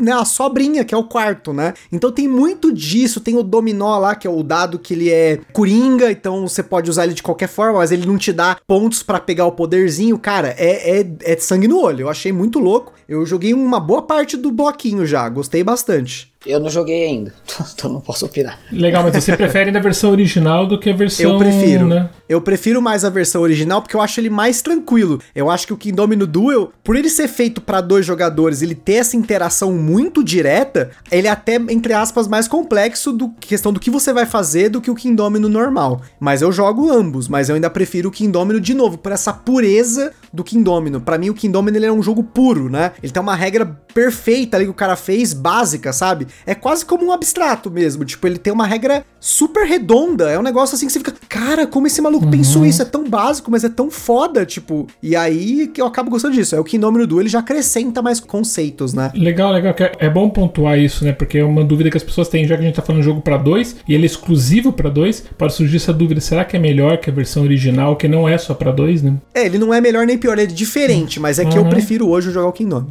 né, a sobrinha, que é o quarto, né? Então tem muito disso, tem o dominó lá, que é o dado que ele é coringa, então você pode usar ele de qualquer forma, mas ele não te dá pontos para pegar o poderzinho. Cara, é, é, é sangue no olho, eu achei muito louco. Eu joguei uma boa parte do bloquinho já, gostei bastante. Eu não joguei ainda, então não posso opinar. Legal, mas você prefere a versão original do que a versão. Eu prefiro. Né? Eu prefiro mais a versão original porque eu acho ele mais tranquilo. Eu acho que o Kingdomino Duel, por ele ser feito para dois jogadores, ele ter essa interação muito direta, ele é até, entre aspas, mais complexo do questão do que você vai fazer do que o Kingdomino normal. Mas eu jogo ambos, mas eu ainda prefiro o Kingdomino de novo, por essa pureza do Kingdomino. Para mim, o Kingdomino ele é um jogo puro, né? Ele tem uma regra perfeita ali que o cara fez, básica, sabe? é quase como um abstrato mesmo. Tipo, ele tem uma regra super redonda. É um negócio assim que você fica, cara, como esse maluco uhum. pensou isso? É tão básico, mas é tão foda, tipo. E aí que eu acabo gostando disso. É o nome do ele já acrescenta mais conceitos, né? Legal, legal. É bom pontuar isso, né? Porque é uma dúvida que as pessoas têm, já que a gente tá falando jogo para dois e ele é exclusivo para dois, pode surgir essa dúvida: será que é melhor que a versão original, que não é só para dois, né? É, ele não é melhor nem pior, ele é diferente, mas é que eu uhum. prefiro hoje jogar o Kingdom.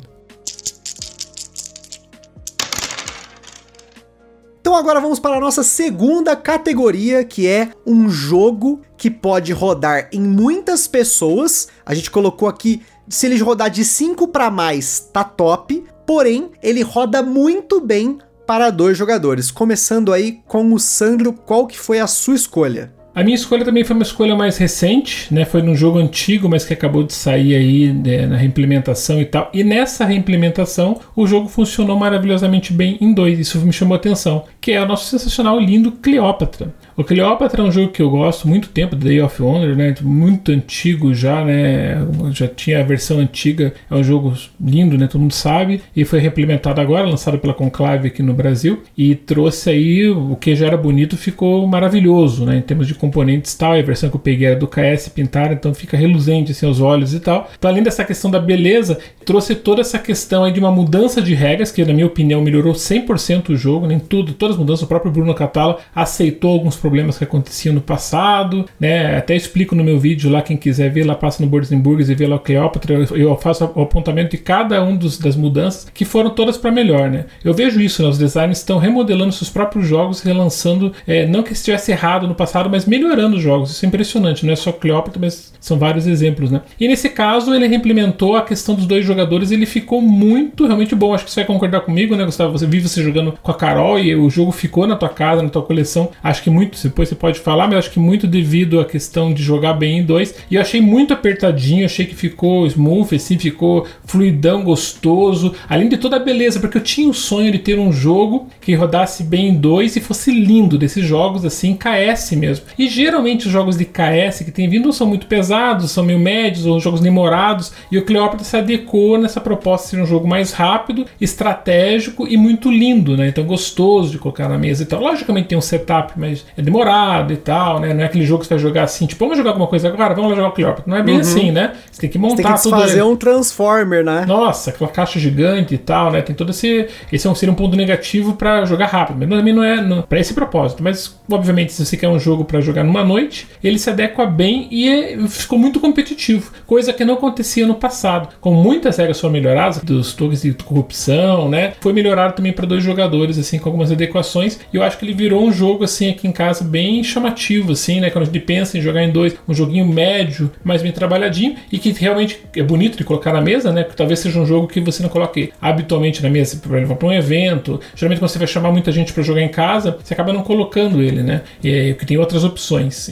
Então agora vamos para a nossa segunda categoria, que é um jogo que pode rodar em muitas pessoas. A gente colocou aqui, se ele rodar de 5 para mais, tá top. Porém, ele roda muito bem para dois jogadores. Começando aí com o Sandro, qual que foi a sua escolha? A minha escolha também foi uma escolha mais recente, né? Foi num jogo antigo, mas que acabou de sair aí né, na reimplementação e tal. E nessa reimplementação, o jogo funcionou maravilhosamente bem em dois. Isso me chamou a atenção. Que é o nosso sensacional lindo Cleópatra. O Cleópatra é um jogo que eu gosto muito tempo, Day of Wonder, né? Muito antigo já, né? Já tinha a versão antiga. É um jogo lindo, né? Todo mundo sabe. E foi reimplementado agora, lançado pela Conclave aqui no Brasil. E trouxe aí o que já era bonito, ficou maravilhoso, né? Em termos de componentes tal. A versão que eu peguei era do KS pintada, então fica reluzente assim aos olhos e tal. Então, além dessa questão da beleza, trouxe toda essa questão aí de uma mudança de regras, que na minha opinião melhorou 100% o jogo, nem né? tudo, todas as mudanças. O próprio Bruno Catala aceitou alguns problemas que aconteciam no passado, né? Até explico no meu vídeo lá, quem quiser ver, lá passa no Boards Burgers e vê lá o Cleópatra, eu faço o apontamento de cada um dos, das mudanças que foram todas para melhor, né? Eu vejo isso, né? Os designers estão remodelando seus próprios jogos, relançando, é, não que estivesse errado no passado, mas melhorando os jogos. Isso é impressionante, não é só Cleópatra, mas são vários exemplos, né? E nesse caso, ele reimplementou a questão dos dois jogadores, ele ficou muito, realmente bom. Acho que você vai concordar comigo, né, Gustavo? Você vive você jogando com a Carol e o jogo ficou na tua casa, na tua coleção. Acho que muito depois você pode falar, mas acho que muito devido à questão de jogar bem em dois. E eu achei muito apertadinho, achei que ficou smooth, assim, ficou fluidão, gostoso. Além de toda a beleza, porque eu tinha o sonho de ter um jogo que rodasse bem em dois e fosse lindo desses jogos, assim, KS mesmo. E geralmente os jogos de KS que tem vindo são muito pesados, são meio médios ou jogos demorados. E o Cleópatra se adequou nessa proposta de ser um jogo mais rápido, estratégico e muito lindo, né? Então gostoso de colocar na mesa. Então, logicamente tem um setup, mas é demorado e tal, né? Não é aquele jogo que você vai jogar assim, tipo, vamos jogar alguma coisa agora, vamos lá jogar o Cleópatra. Não é bem uhum. assim, né? Você tem que montar você tem que tudo. fazer um Transformer, né? Nossa, aquela caixa gigante e tal, né? Tem todo esse. Esse é seria um ponto negativo para jogar rápido. Mas também não é para esse propósito. Mas, obviamente, se você quer um jogo para jogar numa noite, ele se adequa bem e é, ficou muito competitivo. Coisa que não acontecia no passado. Com muitas regras foram melhoradas, dos toques de corrupção, né? Foi melhorado também para dois jogadores, assim, com algumas adequações. E eu acho que ele virou um jogo, assim, aqui em casa bem chamativo, assim, né? Quando a gente pensa em jogar em dois, um joguinho médio, mais bem trabalhadinho e que realmente é bonito de colocar na mesa, né? Que talvez seja um jogo que você não coloque habitualmente na mesa para para um evento. Geralmente quando você vai chamar muita gente para jogar em casa, você acaba não colocando ele, né? E que tem outras opções.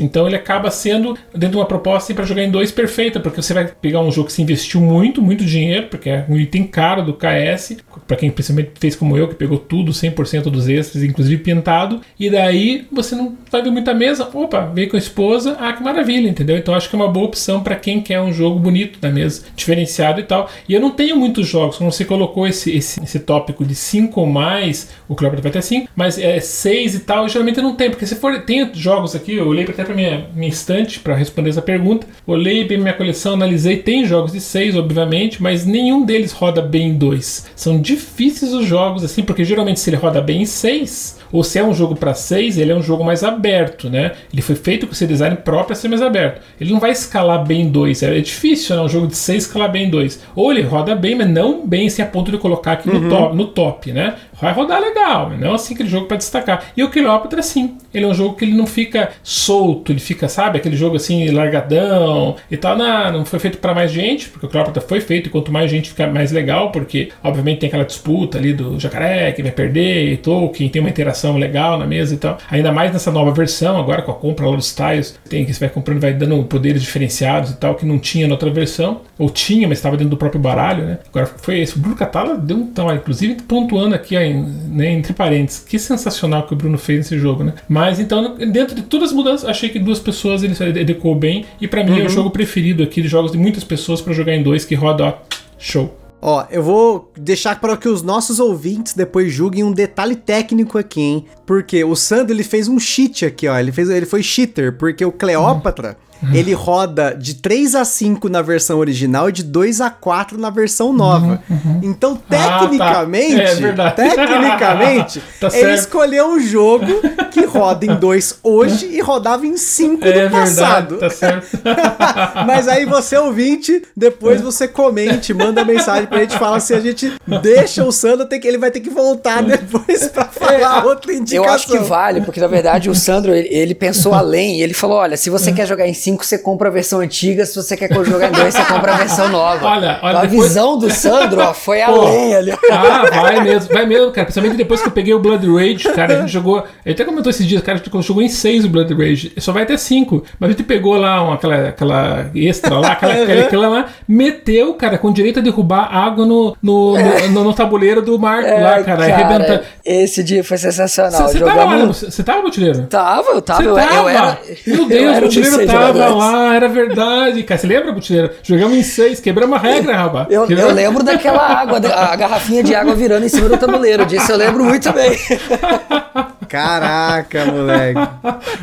Então ele acaba sendo dentro de uma proposta para jogar em dois perfeita, porque você vai pegar um jogo que se investiu muito, muito dinheiro, porque é um item caro do KS, para quem principalmente fez como eu, que pegou tudo, 100% dos extras, inclusive pintado, e daí você não vai ver muita mesa, opa, veio com a esposa, ah, que maravilha, entendeu? Então acho que é uma boa opção para quem quer um jogo bonito na mesa, diferenciado e tal. E eu não tenho muitos jogos, como você colocou esse, esse, esse tópico de 5 ou mais, o Cleopatra vai ter 5, mas é 6 e tal, geralmente eu não tenho, porque se for, tem jogos aqui, eu olhei até para minha, minha estante para responder essa pergunta, olhei bem minha coleção, analisei, tem jogos de 6, obviamente, mas nenhum deles roda bem em 2. São difíceis os jogos assim, porque geralmente se ele roda bem em 6, ou se é um jogo para 6, ele é um jogo mais aberto, né? Ele foi feito com esse design próprio para ser mais aberto. Ele não vai escalar bem em 2. É difícil, né? Um jogo de 6 escalar bem em 2. Ou ele roda bem, mas não bem assim a ponto de colocar aqui uhum. no, top, no top, né? Vai rodar legal, mas não assim aquele jogo para destacar. E o Cleópatra, sim. Ele é um jogo que ele não fica solto, ele fica, sabe, aquele jogo assim, largadão e tal. Não, não foi feito para mais gente, porque o Cleópatra foi feito e quanto mais gente fica mais legal, porque obviamente tem aquela disputa ali do jacaré que vai perder e Tolkien, tem uma interação legal na mesa e tal. Ainda mais nessa nova versão, agora com a compra lá dos tiles, tem que você vai comprando, vai dando poderes diferenciados e tal, que não tinha na outra versão, ou tinha, mas estava dentro do próprio baralho, né? Agora foi esse. O Bruno Catala deu um. Então, inclusive pontuando aqui, né, entre parênteses, que sensacional que o Bruno fez nesse jogo, né? Mas então, dentro de todas as mudanças, achei que duas pessoas ele adequou bem, e para mim uhum. é o uhum. jogo preferido aqui de jogos de muitas pessoas para jogar em dois, que roda, ó, show. Ó, eu vou deixar para que os nossos ouvintes depois julguem um detalhe técnico aqui, hein? Porque o Sandro ele fez um cheat aqui, ó. Ele fez, ele foi cheater, porque o Cleópatra Uhum. Ele roda de 3 a 5 na versão original e de 2 a 4 na versão nova. Uhum, uhum. Então, tecnicamente, ah, tá. é tecnicamente, tá ele escolheu um jogo que roda em 2 hoje e rodava em 5 é no passado. Verdade, tá. Mas aí você ouvinte, depois você comente, manda mensagem pra gente falar se a gente deixa o Sandro, que, ele vai ter que voltar depois pra falar é, outra indicação. Eu acho que vale, porque na verdade o Sandro, ele, ele pensou além, ele falou, olha, se você quer jogar em 5 você compra a versão antiga, se você quer jogar em 2 você compra a versão nova. Olha, olha, a depois- visão do Sandro ó, foi Pô. além ali. Ah, vai mesmo, vai mesmo, cara. Principalmente depois que eu peguei o Blood Rage, cara, a gente jogou. Ele até comentou esses dias, cara, a gente jogou em 6 o Blood Rage. Só vai até 5. Mas a gente pegou lá uma, aquela, aquela extra lá, aquela, aquela, aquela lá, meteu, cara, com direito a derrubar água no, no, no, no- no tabuleiro do Marco lá, cara. arrebentar. esse dia foi sensacional. Você tava você tava, Botileiro? Tava, eu tava, eu, tava? eu era. Meu eu Deus, era o tava jogadores. lá, era verdade. Cara, você lembra, Botileiro? Jogamos em 6, quebramos a regra, rapaz. Eu, eu lembro daquela água, a garrafinha de água virando em cima do tabuleiro. Disso eu lembro muito bem. Caraca, moleque.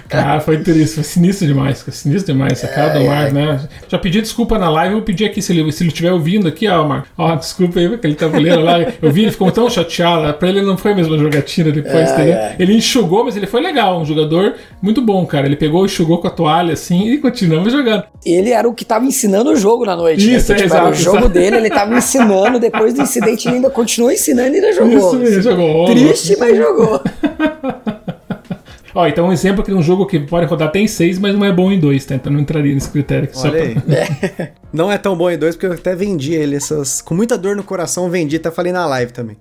Cara, foi triste, foi sinistro demais, cara, sinistro demais essa cara do Marco, né? Já pedi desculpa na live, eu vou pedir aqui, se ele, se ele estiver ouvindo aqui, ó, Marco, ó, desculpa aí, aquele tabuleiro lá, eu vi, ele ficou tão chateado, pra ele não foi a mesma jogatina depois, É, é. Ele enxugou, mas ele foi legal, um jogador muito bom, cara, ele pegou, enxugou com a toalha, assim, e continuamos jogando. Ele era o que tava ensinando o jogo na noite. né? Isso, Porque, é, era o exato, jogo exato. dele, ele tava ensinando, depois do incidente ele ainda continuou ensinando e ainda jogou. Isso mesmo, jogou. Triste, mas jogou. Ó, então um exemplo que é um jogo que pode rodar até em 6, mas não é bom em 2, tá? Então não entraria nesse critério aqui. só Olha pra- aí. Não é tão bom em dois, porque eu até vendi ele. Essas... Com muita dor no coração, vendi, até falei na live também.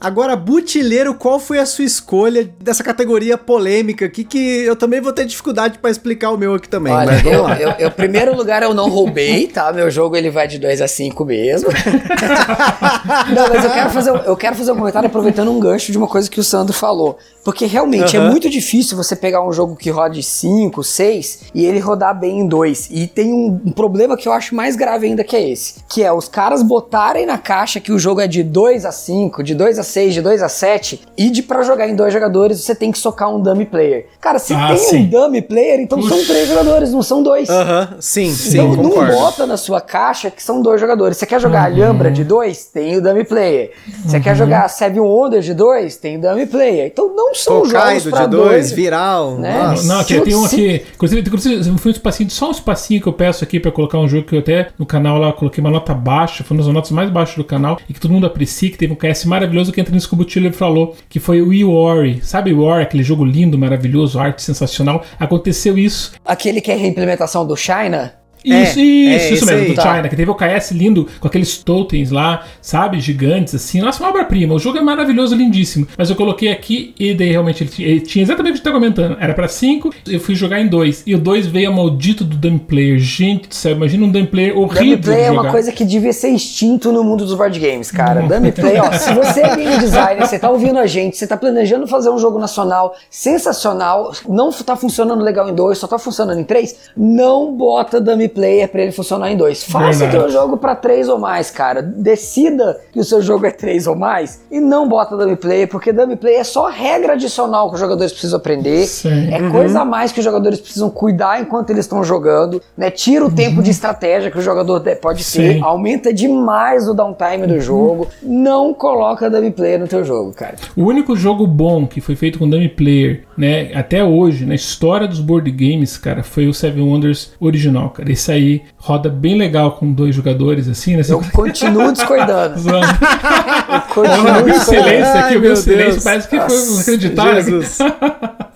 Agora, Butileiro, qual foi a sua escolha dessa categoria polêmica aqui? Que eu também vou ter dificuldade pra explicar o meu aqui também. Olha, mas vamos eu, lá. eu, eu- primeiro lugar eu não roubei, tá? Meu jogo ele vai de 2 a 5 mesmo. não, mas eu quero, fazer, eu quero fazer um comentário aproveitando um gancho de uma coisa que o Sandro falou. Porque realmente é Aham. muito difícil você pegar um jogo que rode 5, 6 e ele rodar bem em 2. E tem um, um problema que eu acho mais grave ainda que é esse. Que é os caras botarem na caixa que o jogo é de 2 a 5, de 2 a 6, de 2 a 7 e de pra jogar em dois jogadores você tem que socar um dummy player. Cara, se Ah, tem sim. um dummy player, então são Puxa. três jogadores, não são dois. Aham, sim, sim, Então não bota na sua caixa que são dois jogadores. Você quer jogar Uhum. Alhambra de dois? Tem o dummy player. Você quer jogar Seven Wonders de dois? Tem o dummy player. Então não são jogos Tokaido pra de dois, dois. viral. né? Nossa. Não, aqui, tem um aqui. Inclusive, inclusive foi um espacinho, só um espacinho que eu peço aqui pra colocar um jogo que eu até no canal lá coloquei uma nota baixa, foi uma das notas mais baixas do canal e que todo mundo aprecia, que teve um KS maravilhoso que entra nisso que o falou, que foi o Iori. Sabe o Iori, aquele jogo lindo, maravilhoso, arte sensacional? Aconteceu isso. Aquele que é a reimplementação do China. Isso, É, isso, é isso mesmo, aí. do Tá. China, que teve o KS lindo, com aqueles totens lá, sabe, gigantes, assim. Nossa, uma obra-prima. O jogo é maravilhoso, lindíssimo. Mas eu coloquei aqui e daí realmente ele, tinha- ele tinha exatamente o que você tá comentando. Era pra 5, eu fui jogar em 2. E o 2 veio a maldito do dummy player. Gente do céu, imagina um dummy player horrível. Dummy Play de é uma coisa que devia ser extinto no mundo dos board games, cara. Dummy Play, ó, se você é game designer, você tá ouvindo a gente, você tá planejando fazer um jogo nacional sensacional, não tá funcionando legal em dois, só tá funcionando em três, não bota Dummy Player pra ele funcionar em dois. Faça Verdade. teu jogo pra três ou mais, cara. Decida que o seu jogo é três ou mais e não bota Dummy Player, porque Dummy Player é só regra adicional que os jogadores precisam aprender. Sim. É coisa a mais que os jogadores precisam cuidar enquanto eles estão jogando, né? Tira o tempo de estratégia que o jogador de- pode ter, Sim. aumenta demais o downtime do jogo. Não coloca dummy player no teu jogo, cara. O único jogo bom que foi feito com dummy player, né, até hoje, na história dos board games, cara, foi o Seven Wonders original, cara. Esse aí roda bem legal com dois jogadores, assim, né? Eu continuo discordando. Eu continuo o discordando. silêncio aqui, vi meu o silêncio, Deus. parece que foi Nossa, acreditável. Jesus.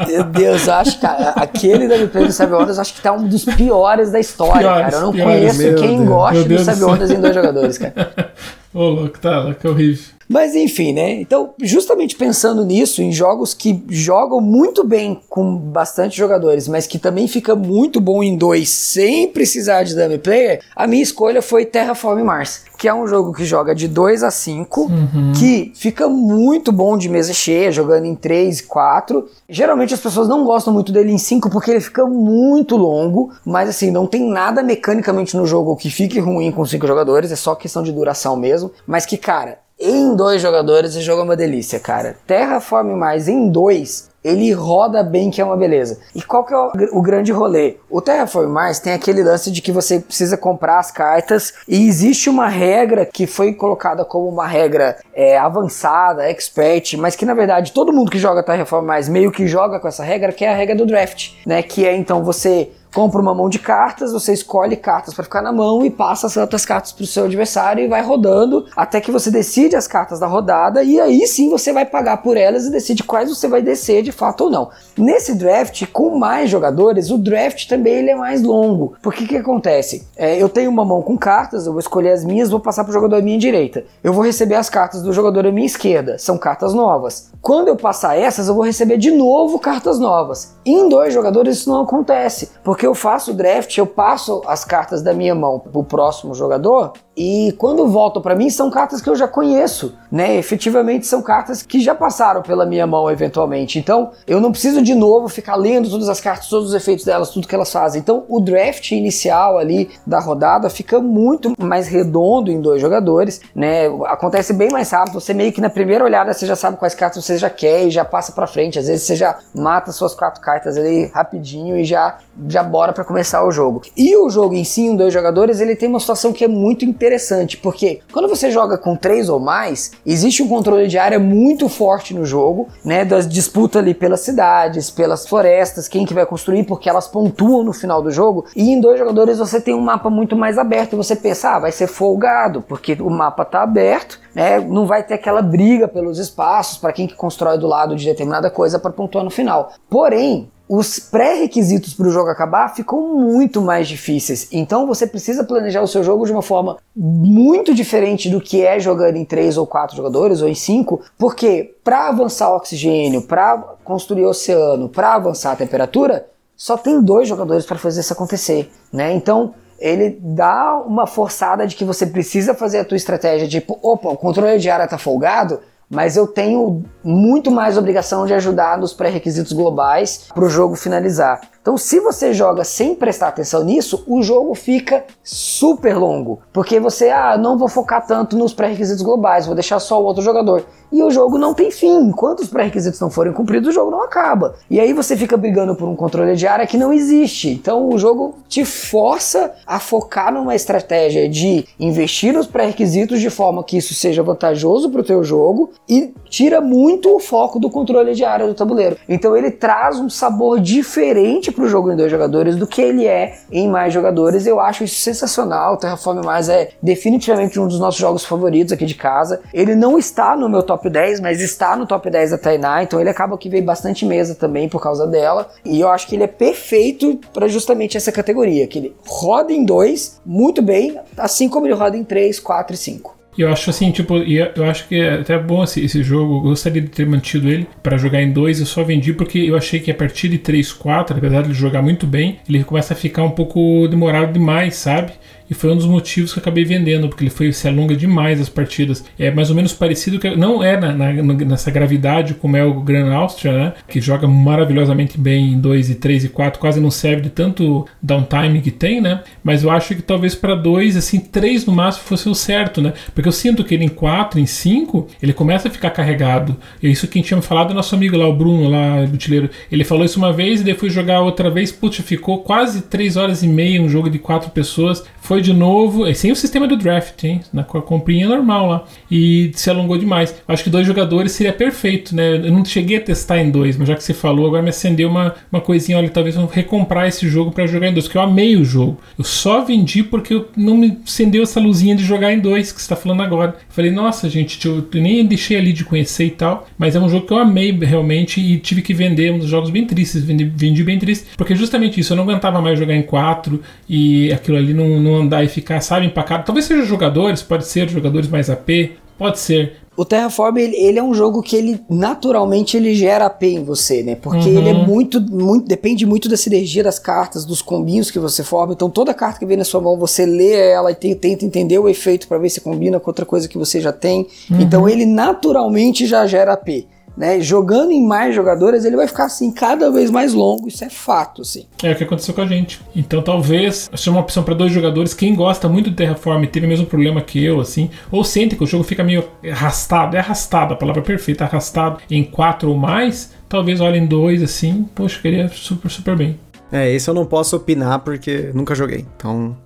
Meu Deus, eu acho que aquele dummy player do Wonders acho que tá um dos piores da história, Piores, cara. Eu não piores. conheço quem Deus. gosta do. Wonders em dois jogadores, cara. Ô, louco, tá louco, é horrível. Mas enfim, né? Então, justamente pensando nisso, em jogos que jogam muito bem com bastante jogadores, mas que também fica muito bom em dois sem precisar de dummy player, a minha escolha foi Terraform Mars, que é um jogo que joga de 2 a 5, que fica muito bom de mesa cheia, jogando em 3 e 4. Geralmente as pessoas não gostam muito dele em 5 porque ele fica muito longo, mas assim, não tem nada mecanicamente no jogo que fique ruim com 5 jogadores, é só questão de duração mesmo, mas que, cara, em dois jogadores, esse jogo é uma delícia, cara. Terraform Mais em dois, ele roda bem, que é uma beleza. E qual que é o, o grande rolê? O Terraform tem aquele lance de que você precisa comprar as cartas e existe uma regra que foi colocada como uma regra é, avançada, expert, mas que na verdade todo mundo que joga Terraform meio que joga com essa regra, que é a regra do draft, né? Que é então você compra uma mão de cartas, você escolhe cartas para ficar na mão e passa as outras cartas para o seu adversário e vai rodando até que você decide as cartas da rodada e aí sim você vai pagar por elas e decide quais você vai descer de fato ou não. Nesse draft, com mais jogadores, o draft também ele é mais longo. Porque que acontece? É, eu tenho uma mão com cartas, eu vou escolher as minhas, vou passar para o jogador à minha direita. Eu vou receber as cartas do jogador à minha esquerda, são cartas novas. Quando eu passar essas, eu vou receber de novo cartas novas. Em dois jogadores isso não acontece, porque eu faço o draft, eu passo as cartas da minha mão para o próximo jogador e quando voltam para mim são cartas que eu já conheço, né? Efetivamente são cartas que já passaram pela minha mão eventualmente. Então, eu não preciso de novo ficar lendo todas as cartas, todos os efeitos delas, tudo que elas fazem. Então, o draft inicial ali da rodada fica muito mais redondo em dois jogadores, né? Acontece bem mais rápido. Você meio que na primeira olhada você já sabe quais cartas você já quer e já passa para frente. Às vezes você já mata suas quatro cartas ali rapidinho e já já bora para começar o jogo. E o jogo em si, em dois jogadores, ele tem uma situação que é muito interessante interessante, porque quando você joga com três ou mais, existe um controle de área muito forte no jogo, né? Das disputas ali pelas cidades, pelas florestas, quem que vai construir, porque elas pontuam no final do jogo. E em dois jogadores você tem um mapa muito mais aberto. Você pensa, ah, vai ser folgado, porque o mapa tá aberto, né? Não vai ter aquela briga pelos espaços para quem que constrói do lado de determinada coisa para pontuar no final. Porém, os pré-requisitos para o jogo acabar ficam muito mais difíceis. Então você precisa planejar o seu jogo de uma forma muito diferente do que é jogando em três ou quatro jogadores ou em cinco, porque para avançar o oxigênio, para construir o oceano, para avançar a temperatura, só tem dois jogadores para fazer isso acontecer, né? Então ele dá uma forçada de que você precisa fazer a tua estratégia tipo, opa, o controle de área tá folgado, mas eu tenho muito mais obrigação de ajudar nos pré-requisitos globais para o jogo finalizar. Então, se você joga sem prestar atenção nisso, o jogo fica super longo, porque você, ah, não vou focar tanto nos pré-requisitos globais, vou deixar só o outro jogador. E o jogo não tem fim. Enquanto os pré-requisitos não forem cumpridos, o jogo não acaba. E aí você fica brigando por um controle de área que não existe. Então, o jogo te força a focar numa estratégia de investir nos pré-requisitos de forma que isso seja vantajoso para o teu jogo e tira muito o foco do controle de área do tabuleiro. Então, ele traz um sabor diferente para o jogo em dois jogadores do que ele é em mais jogadores. Eu acho isso sensacional. O Terraform Mars é definitivamente um dos nossos jogos favoritos aqui de casa. Ele não está no meu top 10, mas está no top 10 da Tainá, então ele acaba que veio bastante mesa também por causa dela. E eu acho que ele é perfeito para justamente essa categoria, que ele roda em dois muito bem, assim como ele roda em 3, 4 e 5. Eu acho assim, tipo, eu acho que é até bom esse, esse jogo. Eu gostaria de ter mantido ele para jogar em dois. Eu só vendi porque eu achei que a partir de 3, 4, apesar de ele jogar muito bem, ele começa a ficar um pouco demorado demais, sabe? E foi um dos motivos que eu acabei vendendo, porque ele foi se alonga demais as partidas. É mais ou menos parecido que não é na, na, nessa gravidade como é o Grand Austria, né? Que joga maravilhosamente bem em 2 e 3 e 4, quase não serve de tanto downtime que tem, né? Mas eu acho que talvez para 2, assim, 3 no máximo fosse o certo, né? Porque eu sinto que ele em 4, em 5, ele começa a ficar carregado. E isso quem tinha me falado é nosso amigo lá, o Bruno, lá, butileiro. Ele falou isso uma vez e depois jogar outra vez, putz, ficou quase 3 horas e meia um jogo de 4 pessoas. Foi de novo, sem o sistema do draft, hein? Na comprinha normal lá. E se alongou demais. Acho que dois jogadores seria perfeito, né? Eu não cheguei a testar em dois, mas já que você falou, agora me acendeu uma, uma coisinha. Olha, talvez eu recomprar esse jogo para jogar em dois, porque eu amei o jogo. Eu só vendi porque eu não me acendeu essa luzinha de jogar em dois que você tá falando agora. Falei, nossa, gente, eu nem deixei ali de conhecer e tal, mas é um jogo que eu amei realmente e tive que vender um dos jogos bem tristes. Vendi, vendi bem triste, porque justamente isso, eu não aguentava mais jogar em quatro e aquilo ali não, não andar e ficar, sabe, empacado. Talvez seja jogadores, pode ser jogadores mais AP, pode ser. O Terraform, ele, ele, é um jogo que ele naturalmente ele gera AP em você, né? Porque uhum. ele é muito, muito, depende muito da sinergia das cartas, dos combinhos que você forma. Então toda carta que vem na sua mão, você lê ela e tem, tenta entender o efeito para ver se combina com outra coisa que você já tem. Uhum. Então ele naturalmente já gera AP né? Jogando em mais jogadores, ele vai ficar assim cada vez mais longo, isso é fato, assim. É o que aconteceu com a gente. Então talvez seja uma opção para dois jogadores. Quem gosta muito do Terraform teve o mesmo problema que eu, assim, ou sente que o jogo fica meio arrastado, é arrastado, a palavra perfeita, arrastado em quatro ou mais, talvez olhem dois assim, poxa, queria super, super bem. É, esse eu não posso opinar porque nunca joguei. Então,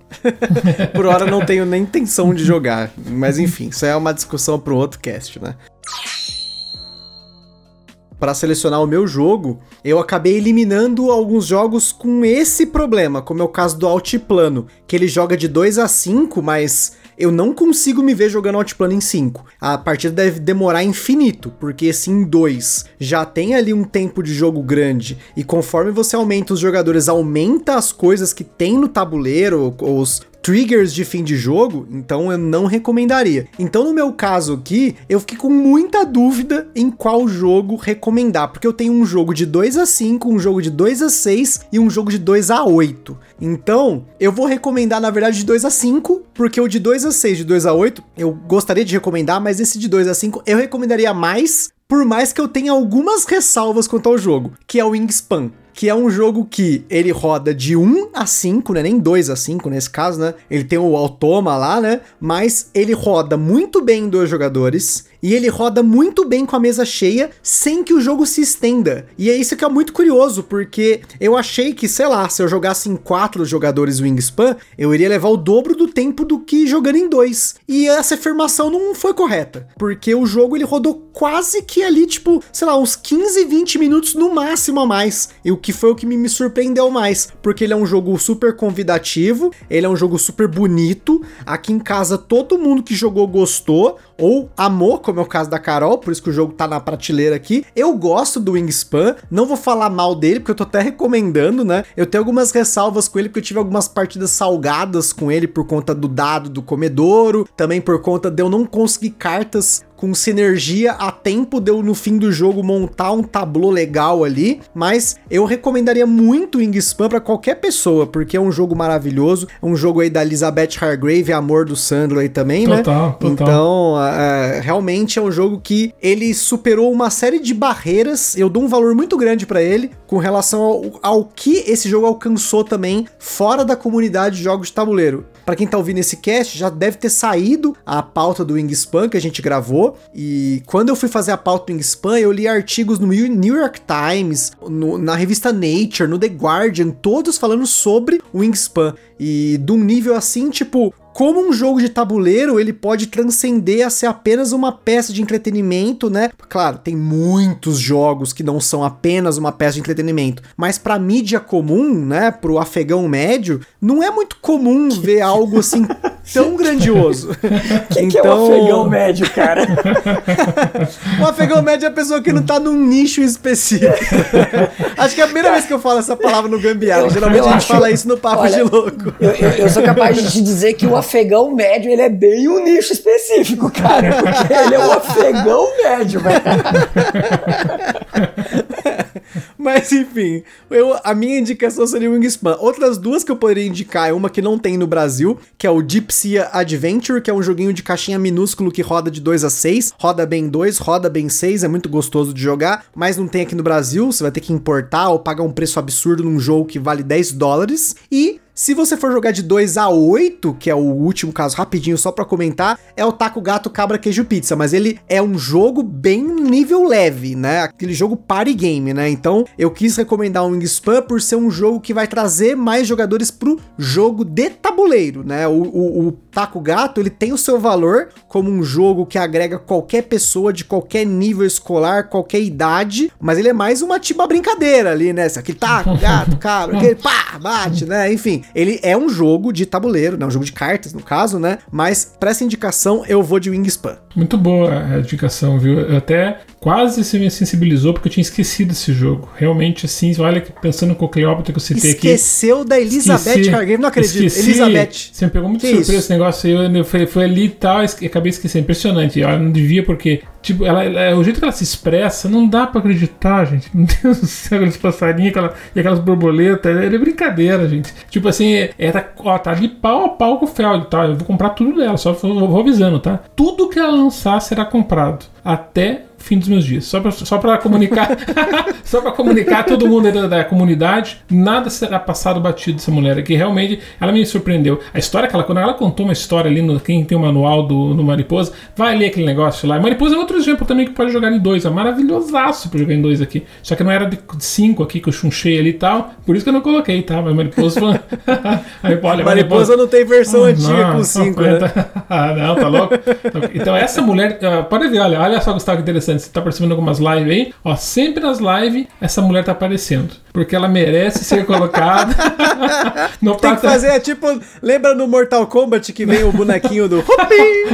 por hora não tenho nem intenção de jogar. Mas enfim, isso é uma discussão para outro cast, né? Para selecionar o meu jogo, eu acabei eliminando alguns jogos com esse problema, como é o caso do Altiplano, que ele joga de 2 a 5, mas eu não consigo me ver jogando Altiplano em 5. A partida deve demorar infinito, porque se em 2 já tem ali um tempo de jogo grande, e conforme você aumenta os jogadores, aumenta as coisas que tem no tabuleiro, os triggers de fim de jogo, então eu não recomendaria. Então, no meu caso aqui, eu fiquei com muita dúvida em qual jogo recomendar, porque eu tenho um jogo de 2 a 5, um jogo de 2 a 6 e um jogo de 2 a 8. Então, eu vou recomendar, na verdade, de 2 a 5, porque o de 2 a 6, de 2 a 8, eu gostaria de recomendar, mas esse de 2 a 5 eu recomendaria mais, por mais que eu tenha algumas ressalvas quanto ao jogo, que é o Wingspan que é um jogo que ele roda de 1 a 5, né? Nem 2 a 5 nesse caso, né? Ele tem o automa lá, né? Mas ele roda muito bem em dois jogadores e ele roda muito bem com a mesa cheia sem que o jogo se estenda. E é isso que é muito curioso, porque eu achei que, sei lá, se eu jogasse em quatro jogadores Wingspan, eu iria levar o dobro do tempo do que jogando em dois. E essa afirmação não foi correta, porque o jogo ele rodou quase que ali, tipo, sei lá, uns 15, 20 minutos no máximo a mais. E o que foi o que me surpreendeu mais, porque ele é um jogo super convidativo, ele é um jogo super bonito. Aqui em casa todo mundo que jogou gostou ou amou, como é o caso da Carol, por isso que o jogo tá na prateleira aqui. Eu gosto do Wingspan, não vou falar mal dele, porque eu tô até recomendando, né? Eu tenho algumas ressalvas com ele, porque eu tive algumas partidas salgadas com ele por conta do dado do comedouro, também por conta de eu não conseguir cartas com sinergia a tempo de eu no fim do jogo montar um tablô legal ali, mas eu recomendaria muito o Wingspan para qualquer pessoa, porque é um jogo maravilhoso, é um jogo aí da Elizabeth Hargrave, amor do Sandro aí também, total, né? Total. Então, realmente é um jogo que ele superou uma série de barreiras, eu dou um valor muito grande para ele com relação ao, ao que esse jogo alcançou também fora da comunidade de jogos de tabuleiro. Para quem tá ouvindo esse cast, já deve ter saído a pauta do Wingspan que a gente gravou. E quando eu fui fazer a pauta do Wingspan, eu li artigos no New York Times, no, na revista Nature, no The Guardian, todos falando sobre o Wingspan. E de um nível assim, tipo, como um jogo de tabuleiro ele pode transcender a ser apenas uma peça de entretenimento, né? Claro, tem muitos jogos que não são apenas uma peça de entretenimento, mas para mídia comum, né, pro afegão médio, não é muito comum ver algo assim tão grandioso. Quem então... que é o então, afegão médio, cara? o afegão médio é a pessoa que não tá num nicho específico. Acho que é a primeira vez que eu falo essa palavra no Gambiarra. Geralmente a gente acho... fala isso no Papo Olha, de Louco. Eu, eu, eu, sou capaz de te dizer que o afegão médio ele é bem um nicho específico, cara. Porque ele é um afegão médio, velho. Mas enfim, eu, a minha indicação seria o Wingspan. Outras duas que eu poderia indicar é uma que não tem no Brasil, que é o Sea Adventure, que é um joguinho de caixinha minúsculo que roda de 2 a 6, roda bem 2, roda bem 6, é muito gostoso de jogar, mas não tem aqui no Brasil, você vai ter que importar ou pagar um preço absurdo num jogo que vale 10 dólares. E se você for jogar de 2 a 8, que é o último caso, rapidinho só para comentar, é o Taco Gato Cabra Queijo Pizza, mas ele é um jogo bem nível leve, né? Aquele jogo party game, né? Então, eu quis recomendar o Wingspan por ser um jogo que vai trazer mais jogadores pro jogo de tabuleiro, né? O, o, o Taco Gato, ele tem o seu valor como um jogo que agrega qualquer pessoa de qualquer nível escolar, qualquer idade, mas ele é mais uma tipo brincadeira ali, né? Aquele taco, gato, cabra, aquele pá, bate, né? Enfim, ele é um jogo de tabuleiro, né? Um jogo de cartas, no caso, né? Mas para essa indicação, eu vou de Wingspan. Muito boa a indicação, viu? Eu até quase se me sensibilizou porque eu tinha esquecido esse jogo. Realmente, assim, olha, pensando com o Cleópatra que eu citei aqui. Esqueceu da Elizabeth Hargrave, não acredito. Esqueci, Elizabeth. Você me pegou muito que surpresa isso? esse negócio aí. Eu, foi, foi ali e tal, e acabei esquecendo. Impressionante. Ela não devia, porque, tipo, ela, ela, o jeito que ela se expressa, não dá pra acreditar, gente. Meu Deus do céu, aqueles passarinhos aquela, e aquelas borboletas. É, é brincadeira, gente. Tipo assim, era, ó, tá ali pau a pau com o Feld, tá? Eu vou comprar tudo dela, só vou, vou avisando, tá? Tudo que ela lançar será comprado. Até fim dos meus dias. Só pra, só pra comunicar. só pra comunicar todo mundo da, da, comunidade. Nada será passado batido dessa mulher aqui. Realmente, ela me surpreendeu. A história que ela, quando ela contou uma história ali no. Quem tem o manual do no Mariposa, vai ler aquele negócio lá. Mariposa é outro exemplo também que pode jogar em dois. É maravilhosaço pra jogar em dois aqui. Só que não era de cinco aqui que eu chunchei ali e tal. Por isso que eu não coloquei, tá? Mas Mariposa. Aí, olha, Mariposa não tem versão ah, antiga não, com cinco, né? ah, não, tá louco? Então, essa mulher. Uh, pode ver, olha, olha só, Gustavo, que interessante interessante. Você tá participando de algumas lives aí, ó, sempre nas lives essa mulher tá aparecendo. Porque ela merece ser colocada. no Tem que fazer, é tipo, lembra no Mortal Kombat que vem o bonequinho do?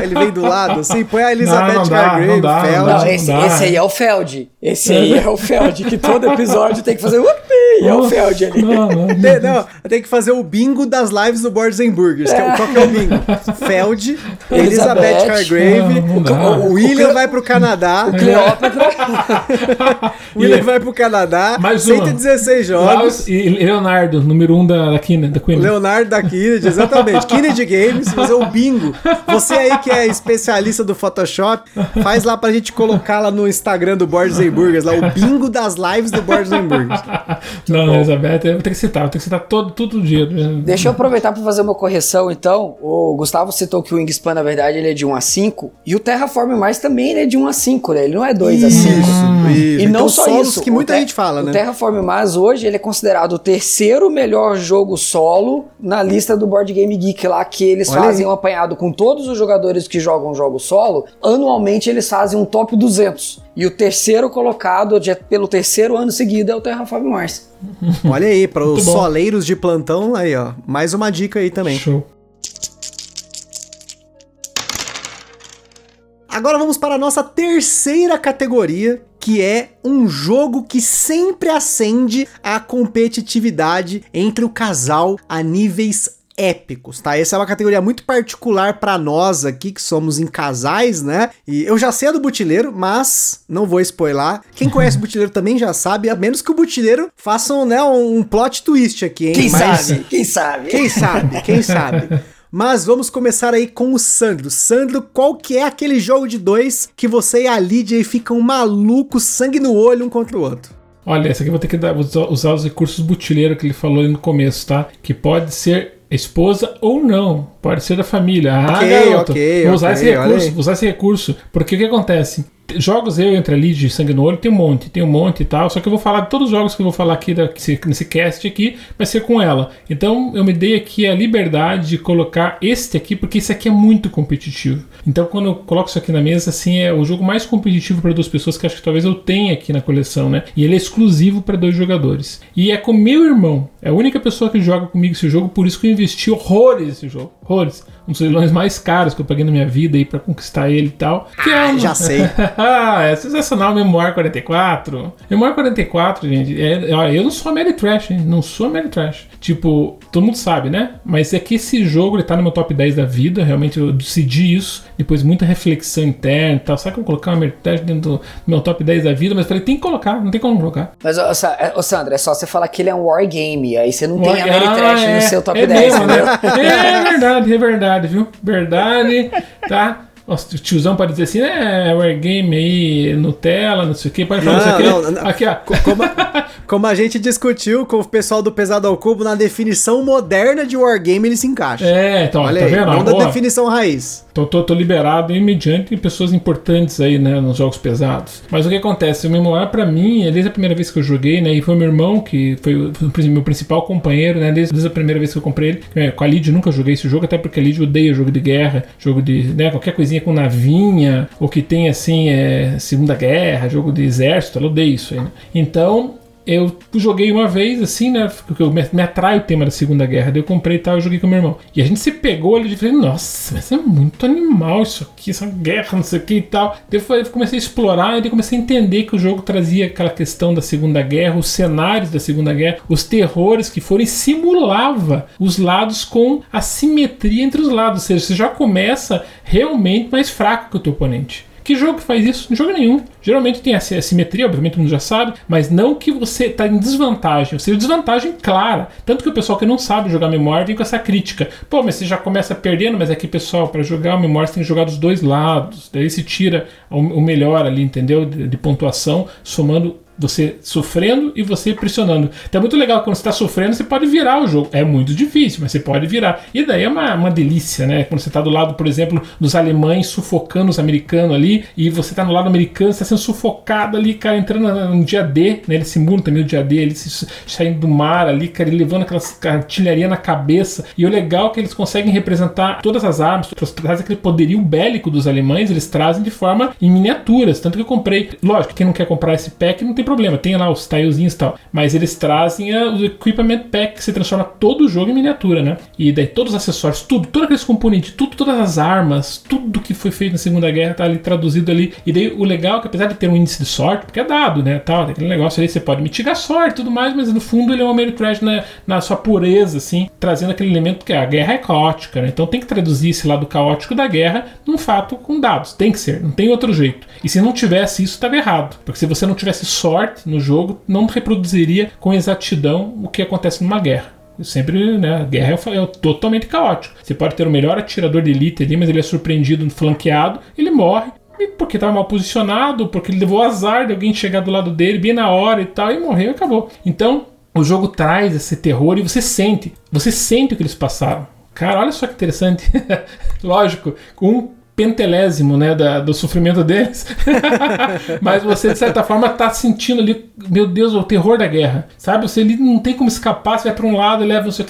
Ele vem do lado, assim, põe a Elizabeth Hargrave, Feld. Não, esse, esse, aí é o Feld. Esse aí é o Feld, que todo episódio tem que fazer Hupi! É o Feld ali. Não, não, tem, não, tem que fazer o bingo das lives do Boards and Burgers. Que é, qual que é o bingo? Feld, Elizabeth, Hargrave, o, o William vai pro Canadá. Cleópatra. William vai pro Canadá. Mais 116 16 jogos. e Leonardo, número 1 um da, da, Kine, da Queen. Leonardo da Kennedy, exatamente. Kennedy Games, fazer o bingo. Você aí que é especialista do Photoshop, faz lá pra gente colocar lá no Instagram do and Burgers, lá o bingo das lives do and Burgers. Não, não, Elizabeth, eu vou ter que citar, vou ter que citar todo, todo dia. Deixa eu aproveitar pra fazer uma correção, então. O Gustavo citou que o Wingspan, na verdade, ele é de 1 a 5, e o Terraform Mais também ele é de 1 a 5, né? Ele não é 2 a 5. Isso, isso. E não então, só isso. que muita gente fala, né? O Terraform Mais hoje ele é considerado o terceiro melhor jogo solo na lista do Board Game Geek lá, que eles Olha fazem aí. um apanhado com todos os jogadores que jogam jogo solo. Anualmente eles fazem um top 200. E o terceiro colocado pelo terceiro ano seguido é o Terraform Mars. Olha aí, para os soleiros de plantão, aí ó, mais uma dica aí também. Show. Agora vamos para a nossa terceira categoria, que é um jogo que sempre acende a competitividade entre o casal a níveis épicos, tá? Essa é uma categoria muito particular para nós aqui que somos em casais, né? E eu já sei a do Butileiro, mas não vou spoiler. Quem conhece o Butileiro também já sabe, a menos que o Butileiro faça né, um plot twist aqui, hein? Quem mas... sabe? Quem sabe? Quem sabe? Quem sabe? Mas vamos começar aí com o Sandro. Sandro, qual que é aquele jogo de dois que você e a Lídia ficam malucos, sangue no olho um contra o outro? Olha, esse aqui eu vou ter que dar, usar os recursos butileiro que ele falou ali no começo, tá? Que pode ser esposa ou não, pode ser da família. Ah, okay, garoto, okay, vou usar okay, esse recurso, usar esse recurso. Porque o que acontece? Jogos eu entre a Lid e Sangue no Olho tem um monte, tem um monte e tal. Só que eu vou falar de todos os jogos que eu vou falar aqui nesse, nesse cast aqui, vai ser com ela. Então eu me dei aqui a liberdade de colocar este aqui, porque esse aqui é muito competitivo. Então quando eu coloco isso aqui na mesa, assim, é o jogo mais competitivo para duas pessoas que acho que talvez eu tenha aqui na coleção, né? E ele é exclusivo para dois jogadores. E é com meu irmão. É a única pessoa que joga comigo esse jogo, por isso que eu investi horrores nesse jogo. Horrores. Um dos leilões mais caros que eu paguei na minha vida aí para conquistar ele e tal. Que é um... já sei. é sensacional, Memoir 44. Memoir 44, gente, é, eu não sou Ameritrash, hein? Não sou Ameritrash. Tipo, todo mundo sabe, né? Mas é que esse jogo ele tá no meu top 10 da vida, realmente eu decidi isso, depois muita reflexão interna e tal. Sabe que eu vou colocar o Ameritrash dentro do meu top 10 da vida? Mas falei, tem que colocar, não tem como colocar. Mas, ô, é, Sandra, é só você falar que ele é um Wargame, aí você não war... tem Ameritrash ah, é, no seu top é 10, mesmo, entendeu? Né? É verdade, é verdade, viu? Verdade, tá? Nossa, o tiozão pode dizer assim, é, Wargame aí, Nutella, não sei o que, pode falar não, isso aqui. Não, não. Aqui, ó. Como, como a gente discutiu com o pessoal do Pesado ao Cubo, na definição moderna de Wargame ele se encaixa. É, então, Olha tá aí, vendo? Não da definição raiz. Tô, tô, tô liberado e mediante pessoas importantes aí, né, nos jogos pesados. Mas o que acontece? O Memoir, pra mim, desde a primeira vez que eu joguei, né, e foi meu irmão que foi o meu principal companheiro, né, desde, desde a primeira vez que eu comprei ele. É, com a Lid nunca joguei esse jogo, até porque a Lid odeia jogo de guerra, jogo de, né, qualquer coisinha com navinha, ou que tem, assim, é, Segunda Guerra, jogo de exército, ela odeia isso aí, né? Então, eu joguei uma vez, assim, né? Porque eu me, me atrai o tema da Segunda Guerra. Daí eu comprei e tal, eu joguei com meu irmão. E a gente se pegou ali e falei, nossa, mas é muito animal isso aqui, essa guerra, não sei o que e tal. Daí eu comecei a explorar e comecei a entender que o jogo trazia aquela questão da Segunda Guerra, os cenários da Segunda Guerra, os terrores que foram e simulava os lados com assimetria entre os lados. Ou seja, você já começa realmente mais fraco que o teu oponente. Que jogo faz isso? Jogo nenhum. Geralmente tem essa simetria, obviamente todo mundo já sabe, mas não que você está em desvantagem, ou seja, desvantagem clara. Tanto que o pessoal que não sabe jogar memória vem com essa crítica. Pô, mas você já começa perdendo, mas aqui, pessoal, para jogar memória você tem que jogar dos dois lados. Daí se tira o melhor ali, entendeu? De, de pontuação, somando Você sofrendo e você pressionando. Então é muito legal quando você está sofrendo, você pode virar o jogo. É muito difícil, mas você pode virar. E daí é uma, uma delícia, né? Quando você está do lado, por exemplo, dos alemães sufocando os americanos ali, e você está no lado americano, está sendo sufocado ali, cara, entrando no dia D, né? Ele simula também o dia D, ele se, saindo do mar ali, cara, ele levando aquela artilharia na cabeça. E o legal é que eles conseguem representar todas as armas, traz aquele poderio bélico dos alemães, eles trazem de forma em miniaturas. Tanto que eu comprei. Lógico, quem não quer comprar esse pack não tem problema, tem lá os tilezinhos e tal. Mas eles trazem a, o Equipment Pack, que se transforma todo o jogo em miniatura, né? E daí todos os acessórios, tudo, todos aqueles componentes, tudo, todas as armas, tudo que foi feito na Segunda Guerra tá ali traduzido ali. E daí o legal é que apesar de ter um índice de sorte, porque é dado, né? Tal, aquele negócio ali, você pode mitigar sorte e tudo mais, mas no fundo ele é um Ameritrash na, na sua pureza, assim, trazendo aquele elemento que é, a guerra é caótica, né? Então tem que traduzir esse lado caótico da guerra num fato com dados. Tem que ser, não tem outro jeito. E se não tivesse isso, estava errado. Porque se você não tivesse sorte no jogo, não reproduziria com exatidão o que acontece numa guerra. Sempre, né? A guerra é, é, totalmente caótica. Você pode ter o melhor atirador de elite ali, mas ele é surpreendido, flanqueado, ele morre. Porque estava mal posicionado, porque ele levou azar de alguém chegar do lado dele bem na hora e tal, e morreu e acabou. Então, o jogo traz esse terror e você sente. Você sente o que eles passaram. Cara, olha só que interessante. Lógico, com pentelésimo, né, da, do sofrimento deles. Mas você, de certa forma, tá sentindo ali, meu Deus, o terror da guerra. Sabe? Você ali não tem como escapar, você vai para um lado, leva não sei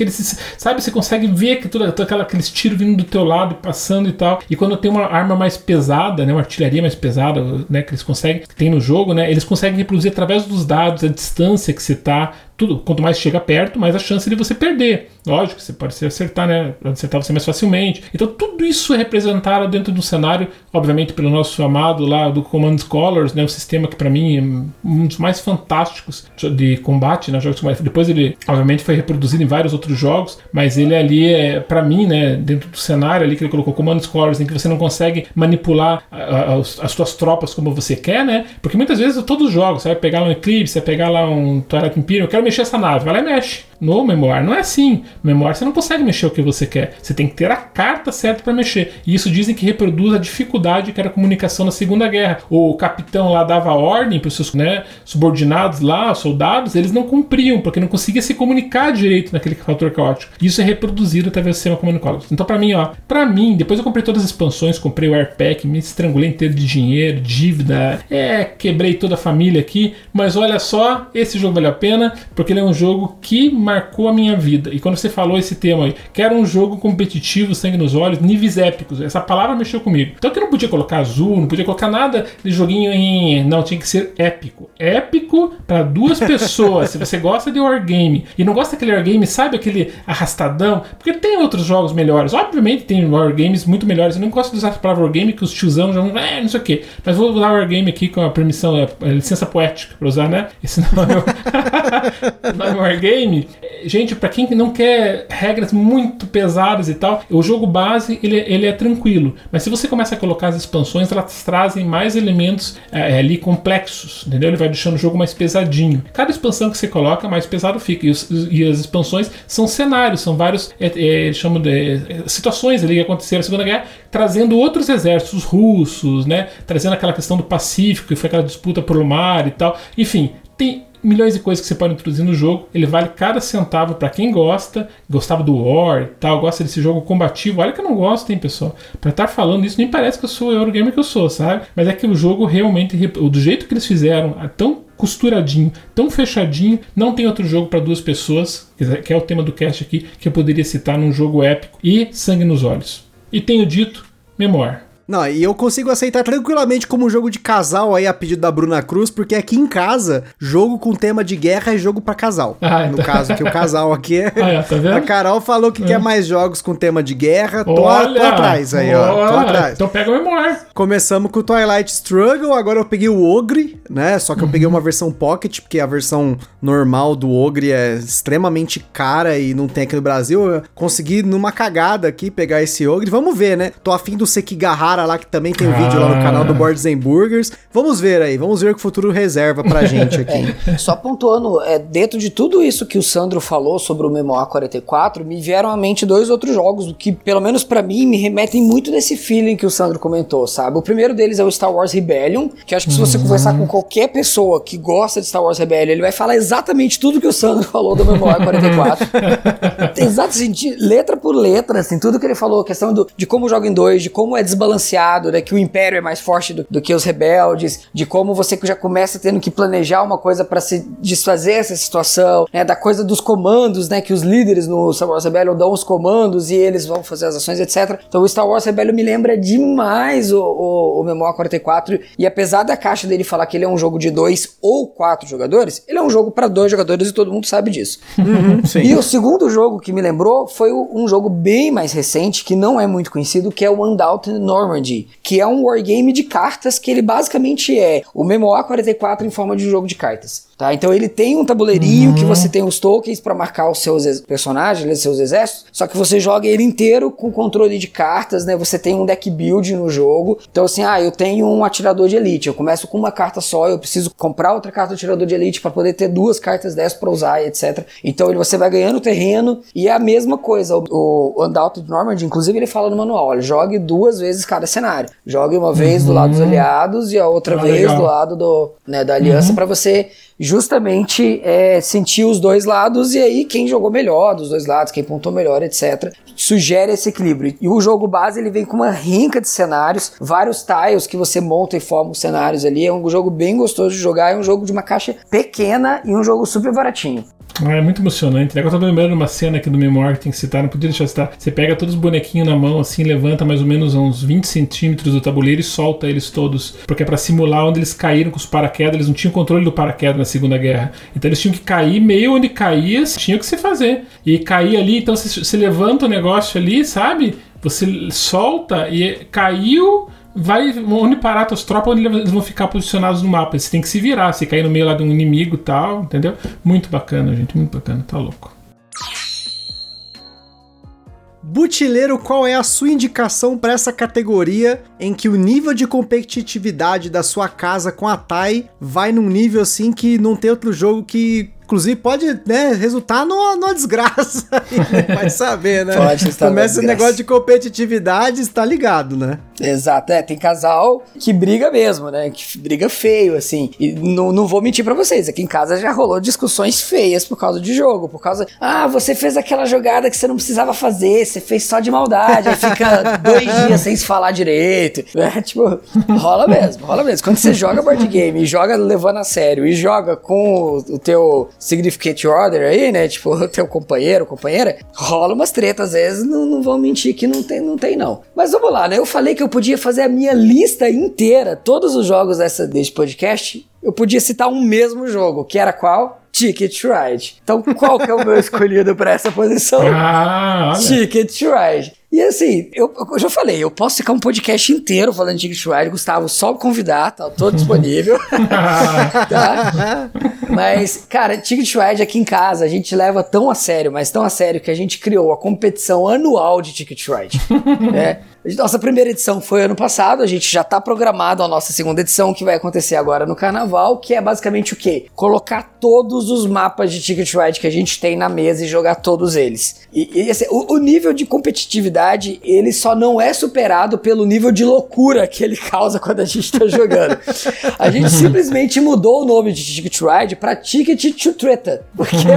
sabe? Você consegue ver que tudo, aquela, aqueles tiros vindo do teu lado, passando e tal. E quando tem uma arma mais pesada, né, uma artilharia mais pesada, né, que eles conseguem, que tem no jogo, né, eles conseguem reproduzir através dos dados, a distância que você tá, tudo, quanto mais chega perto, mais a chance de você perder. Lógico, você pode acertar, né? Acertar você mais facilmente. Então, tudo isso é representado dentro do cenário, obviamente, pelo nosso amado lá do Command Scholars, né? O sistema que, para mim, é um dos mais fantásticos de combate, né? Jogos Depois ele, obviamente, foi reproduzido em vários outros jogos, mas ele ali é, para mim, né? Dentro do cenário ali que ele colocou Command Scholars, em que você não consegue manipular as, as suas tropas como você quer, né? Porque muitas vezes todos os jogos, você vai pegar lá um Eclipse, você vai pegar lá um Twilight Imperium, eu quero mexer essa nave, vai lá e mexe. No Memoir não é assim. No Memoir você não consegue mexer o que você quer. Você tem que ter a carta certa para mexer. E isso dizem que reproduz a dificuldade que era a comunicação na Segunda Guerra. O capitão lá dava ordem para os seus né, subordinados lá, soldados, eles não cumpriam, porque não conseguia se comunicar direito naquele fator caótico. Isso é reproduzido através do sistema comunicólogo. Então, para mim, ó, para mim, depois eu comprei todas as expansões, comprei o Airpack, me estrangulei inteiro de dinheiro, dívida, é, quebrei toda a família aqui, mas olha só, esse jogo vale a pena, porque ele é um jogo que marcou a minha vida. E quando você falou esse tema aí, que era um jogo competitivo, sangue nos olhos, níveis épicos, essa palavra mexeu comigo. Então que não podia colocar azul, não podia colocar nada de joguinho em. Não, tinha que ser épico. Épico para duas pessoas. Se você gosta de wargame e não gosta daquele wargame, sabe aquele arrastadão? Porque tem outros jogos melhores. Obviamente tem wargames muito melhores. Eu não gosto de usar a palavra wargame que os tiozão já vão. É, não sei o quê. Mas vou usar wargame aqui com a permissão, a, licença poética para usar, né? Esse nome é o nome é wargame. Gente, para quem não quer regras muito pesadas e tal, o jogo base ele, ele é tranquilo. Mas se você começa a colocar as expansões, elas trazem mais elementos é, ali complexos, entendeu? Ele vai deixando o jogo mais pesadinho. Cada expansão que você coloca, mais pesado fica. E, os, e as expansões são cenários, são vários, é, é, chamam de é, situações ali que aconteceram na Segunda Guerra, trazendo outros exércitos russos, né? Trazendo aquela questão do Pacífico, que foi aquela disputa pelo mar e tal. Enfim, tem milhões de coisas que você pode introduzir no jogo. Ele vale cada centavo para quem gosta, gostava do War e tal, gosta desse jogo combativo. Olha que eu não gosto, hein, pessoal. Para estar falando isso, nem parece que eu sou o Eurogamer que eu sou, sabe? Mas é que o jogo realmente, do jeito que eles fizeram, é tão costuradinho, tão fechadinho, não tem outro jogo para duas pessoas, que é o tema do cast aqui, que eu poderia citar num jogo épico e sangue nos olhos. E tenho dito, memória. Não, e eu consigo aceitar tranquilamente como um jogo de casal aí a pedido da Bruna Cruz, porque aqui em casa, jogo com tema de guerra é jogo para casal. Ah, no tá. caso, que o casal aqui é. Ah, é tá? A Carol falou que é. quer mais jogos com tema de guerra. Tô, Olha, tô atrás aí, ó. Tô atrás. Então pega o memória. Começamos com o Twilight Struggle, agora eu peguei o Ogre, né? Só que eu peguei uma versão Pocket, porque a versão normal do Ogre é extremamente cara e não tem aqui no Brasil. Eu consegui, numa cagada aqui, pegar esse Ogre. Vamos ver, né? Tô afim do Sekigahara Lara lá, que também tem um ah. vídeo lá no canal do Boards and Burgers. Vamos ver aí, vamos ver o que o futuro reserva pra gente aqui. É, só pontuando, é, dentro de tudo isso que o Sandro falou sobre o Memoir 44, me vieram à mente dois outros jogos que, pelo menos para mim, me remetem muito desse feeling que o Sandro comentou, sabe? O primeiro deles é o Star Wars Rebellion, que acho que se você uhum. conversar com qualquer pessoa que gosta de Star Wars Rebellion, ele vai falar exatamente tudo que o Sandro falou do Memoir 44. Exato, assim, letra por letra, assim, tudo que ele falou, questão do, de como joga em dois, de como é desbalanceado, né, que o Império é mais forte do, do que os rebeldes, de como você já começa tendo que planejar uma coisa para se desfazer essa situação, né, da coisa dos comandos, né, que os líderes no Star Wars Rebellion dão os comandos e eles vão fazer as ações, etc. Então o Star Wars Rebellion me lembra demais o, o, o Memoir 44 e apesar da caixa dele falar que ele é um jogo de dois ou quatro jogadores, ele é um jogo para dois jogadores e todo mundo sabe disso. Uhum, e o segundo jogo que me lembrou foi um jogo bem mais recente, que não é muito conhecido, que é o Undoubted Que é um wargame de cartas que ele basicamente é o Memoir 44 em forma de jogo de cartas. Tá? Então ele tem um tabuleirinho uhum. que você tem os tokens para marcar os seus personagens, os seus exércitos, só que você joga ele inteiro com controle de cartas, né? Você tem um deck build no jogo. Então assim, ah, eu tenho um atirador de elite, eu começo com uma carta só, eu preciso comprar outra carta de atirador de elite para poder ter duas cartas dessas para usar, etc. Então você vai ganhando terreno e é a mesma coisa. O, o Undoubted Normand, inclusive, ele fala no manual, olha, jogue duas vezes cada cenário. Jogue uma vez uhum. do lado dos uhum. aliados e a outra ah, vez legal. do lado do, né, da aliança uhum. para você justamente é, sentir os dois lados e aí quem jogou melhor dos dois lados, quem pontou melhor, etc. Sugere esse equilíbrio. E o jogo base ele vem com uma rinca de cenários, vários tiles que você monta e forma os cenários ali. É um jogo bem gostoso de jogar, é um jogo de uma caixa pequena e um jogo super baratinho. Ah, é muito emocionante. Né? Agora eu tô lembrando uma cena aqui do Memoir que tem que citar, não podia deixar de citar. Você pega todos os bonequinhos na mão, assim, levanta mais ou menos uns 20 centímetros do tabuleiro e solta eles todos. Porque é pra simular onde eles caíram com os paraquedas. Eles não tinham controle do paraquedas Segunda Guerra. Então eles tinham que cair meio onde caía, tinha que se fazer. E cair ali, então você, levanta o negócio ali, sabe? Você solta e caiu vai onde parar tuas tropas, onde eles vão ficar posicionados no mapa. Você tem que se virar, se cair no meio lá de um inimigo e tal, entendeu? Muito bacana, gente, muito bacana, tá louco. Butileiro, qual é a sua indicação para essa categoria em que o nível de competitividade da sua casa com a Tai vai num nível assim que não tem outro jogo que Inclusive, pode né, resultar numa, numa desgraça. Vai saber, né? Pode estar Começa o negócio de competitividade, está ligado, né? Exato, é. Tem casal que briga mesmo, né? Que briga feio, assim. E não, não vou mentir para vocês, aqui em casa já rolou discussões feias por causa de jogo. Por causa, ah, você fez aquela jogada que você não precisava fazer, você fez só de maldade. Aí fica dois dias sem se falar direito. É, tipo, rola mesmo, rola mesmo. Quando você joga board game e joga levando a sério e joga com o teu significant order aí, né? Tipo, teu companheiro, companheira, rola umas tretas, às vezes, não, não vão mentir que não tem, não tem, não. Mas vamos lá, né? Eu falei que eu podia fazer a minha lista inteira, todos os jogos dessa, desse podcast, eu podia citar um mesmo jogo, que era qual? Ticket Ride. Então, qual que é o meu escolhido para essa posição? Ah. Ticket Ride. E assim, eu, eu, já falei, eu posso ficar um podcast inteiro falando de Ticket Ride, Gustavo, só convidar, tá todo disponível. tá? Mas, cara, Ticket Ride aqui em casa, a gente leva tão a sério, mas tão a sério, que a gente criou a competição anual de Ticket Ride. né? Nossa primeira edição foi ano passado, a gente já tá programado a nossa segunda edição, que vai acontecer agora no carnaval, que é basicamente o quê? Colocar todos os mapas de Ticket Ride que a gente tem na mesa e jogar todos eles. E, e assim, o, o nível de competitividade ele só não é superado pelo nível de loucura que ele causa quando a gente tá jogando. A gente simplesmente mudou o nome de Ticket Ride pra Ticket to Treta, porque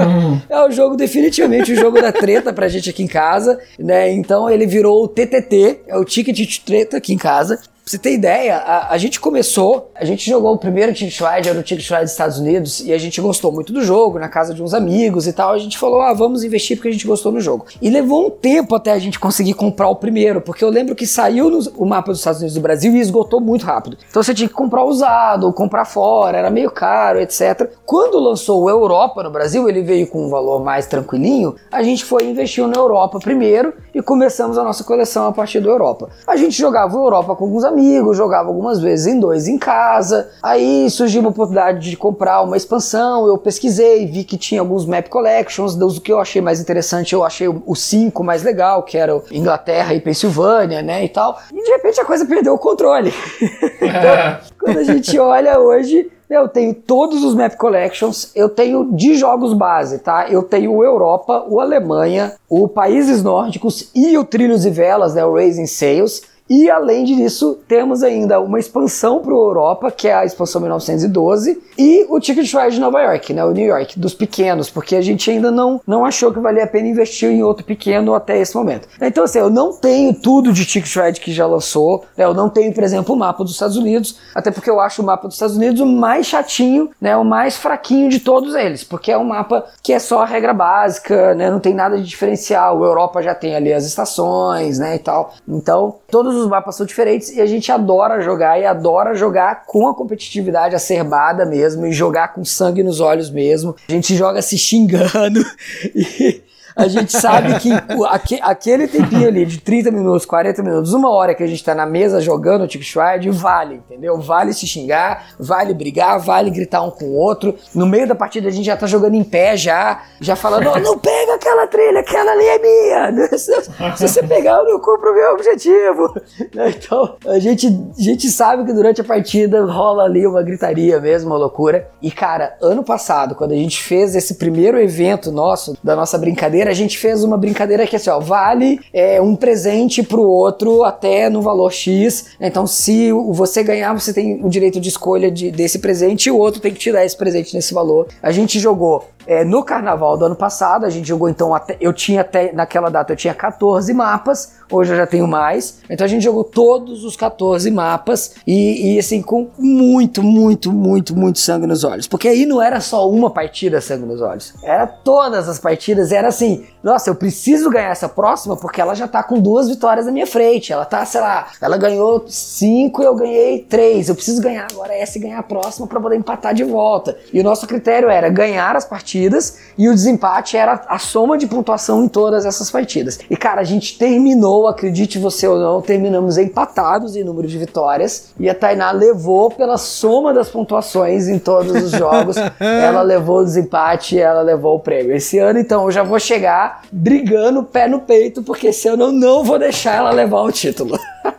é, é o jogo, definitivamente, o jogo da treta pra gente aqui em casa, né? Então ele virou o TTT, é o Ticket to Treta aqui em casa. Pra você ter ideia, a, a, gente começou, a gente jogou o primeiro Ticket Ride, era o Ticket Ride dos Estados Unidos, e a gente gostou muito do jogo, na casa de uns amigos e tal. A gente falou, ah, vamos investir porque a gente gostou no jogo. E levou um tempo até a gente conseguir comprar o primeiro, porque eu lembro que saiu no, o mapa dos Estados Unidos do Brasil e esgotou muito rápido. Então você tinha que comprar usado, comprar fora, era meio caro, etc. Quando lançou o Europa no Brasil, ele veio com um valor mais tranquilinho, a gente foi investir na Europa primeiro e começamos a nossa coleção a partir do Europa. A gente jogava o Europa com alguns amigos amigos, jogava algumas vezes em dois em casa. Aí surgiu uma oportunidade de comprar uma expansão, eu pesquisei, vi que tinha alguns map collections, dos que eu achei mais interessante, eu achei o 5 mais legal, que era Inglaterra e Pensilvânia, né, e tal. E de repente a coisa perdeu o controle. então, quando a gente olha hoje, eu tenho todos os Map Collections, eu tenho de jogos base, tá? Eu tenho o Europa, o Alemanha, o Países Nórdicos e o Trilhos e Velas, né? O Raising Sails. E além disso, temos ainda uma expansão para a Europa, que é a expansão 1912, e o Ticket Ride de Nova York, né, o New York, dos pequenos, porque a gente ainda não, não achou que valia a pena investir em outro pequeno até esse momento. Então, assim, eu não tenho tudo de Ticket Ride que já lançou, né, eu não tenho, por exemplo, o mapa dos Estados Unidos, até porque eu acho o mapa dos Estados Unidos o mais chatinho, né, o mais fraquinho de todos eles, porque é um mapa que é só a regra básica, né, não tem nada de diferencial. O Europa já tem ali as estações, né, e tal. Então, todos os mapas são diferentes e a gente adora jogar e adora jogar com a competitividade acerbada mesmo e jogar com sangue nos olhos mesmo. A gente joga se xingando e a gente sabe que aquele tempinho ali de 30 minutos, 40 minutos, uma hora que a gente tá na mesa jogando o Ride, vale, entendeu? Vale se xingar, vale brigar, vale gritar um com o outro. No meio da partida a gente já tá jogando em pé já, já falando, oh, não pega aquela trilha, aquela ali é minha. Se, se você pegar, eu não cumpro o meu objetivo. Então, a gente, a gente sabe que durante a partida rola ali uma gritaria mesmo, uma loucura. E cara, ano passado, quando a gente fez esse primeiro evento nosso, da nossa brincadeira, a gente fez uma brincadeira que assim, ó, vale é, um presente pro outro até no valor X. Então, se você ganhar, você tem o direito de escolha de, desse presente e o outro tem que te dar esse presente nesse valor. A gente jogou é, no carnaval do ano passado, a gente jogou então até. Eu tinha até. Naquela data eu tinha 14 mapas, hoje eu já tenho mais. Então a gente jogou todos os 14 mapas e, e assim, com muito, muito, muito, muito sangue nos olhos. Porque aí não era só uma partida sangue nos olhos. Era todas as partidas, era assim, nossa, eu preciso ganhar essa próxima porque ela já tá com duas vitórias na minha frente. Ela tá, sei lá, ela ganhou cinco e eu ganhei três. Eu preciso ganhar agora essa e ganhar a próxima para poder empatar de volta. E o nosso critério era ganhar as partidas partidas e o desempate era a soma de pontuação em todas essas partidas. E cara, a gente terminou, acredite você ou não, terminamos empatados em número de vitórias e a Tainá levou pela soma das pontuações em todos os jogos. ela levou o desempate e ela levou o prêmio. Esse ano, então, eu já vou chegar brigando pé no peito, porque esse ano eu não vou deixar ela levar o título.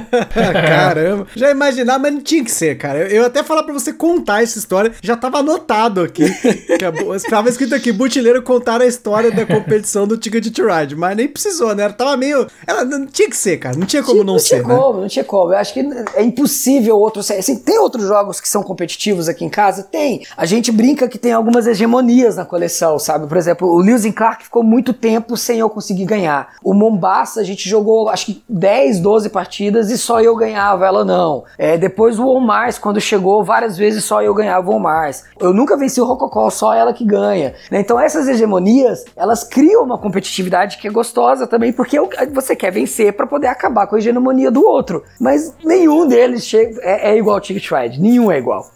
Caramba, já imaginava, mas não tinha que ser, cara. Eu, eu até falar pra você contar essa história, já tava anotado aqui. que a, tava escrito aqui, Butileiro contar a história da competição do Ticket to Ride, mas nem precisou, né? Ela tava meio. Ela não tinha que ser, cara. Não tinha como não, não ser. Não tinha né? como, não tinha como. Eu acho que é impossível outro ser. Assim, tem outros jogos que são competitivos aqui em casa? Tem. A gente brinca que tem algumas hegemonias na coleção, sabe? Por exemplo, o Lewis Clark ficou muito tempo sem eu conseguir ganhar. O Mombasa, a gente jogou acho que 10, 12 partidas e só eu ganhava, ela não. É, depois o On Mars, quando chegou, várias vezes só eu ganhava o On Mars. Eu nunca venci o Rococó, só ela que ganha. Né? Então essas hegemonias, elas criam uma competitividade que é gostosa também, porque você quer vencer para poder acabar com a hegemonia do outro. Mas nenhum deles chega, é, é igual ao Ticket Ride, nenhum é igual.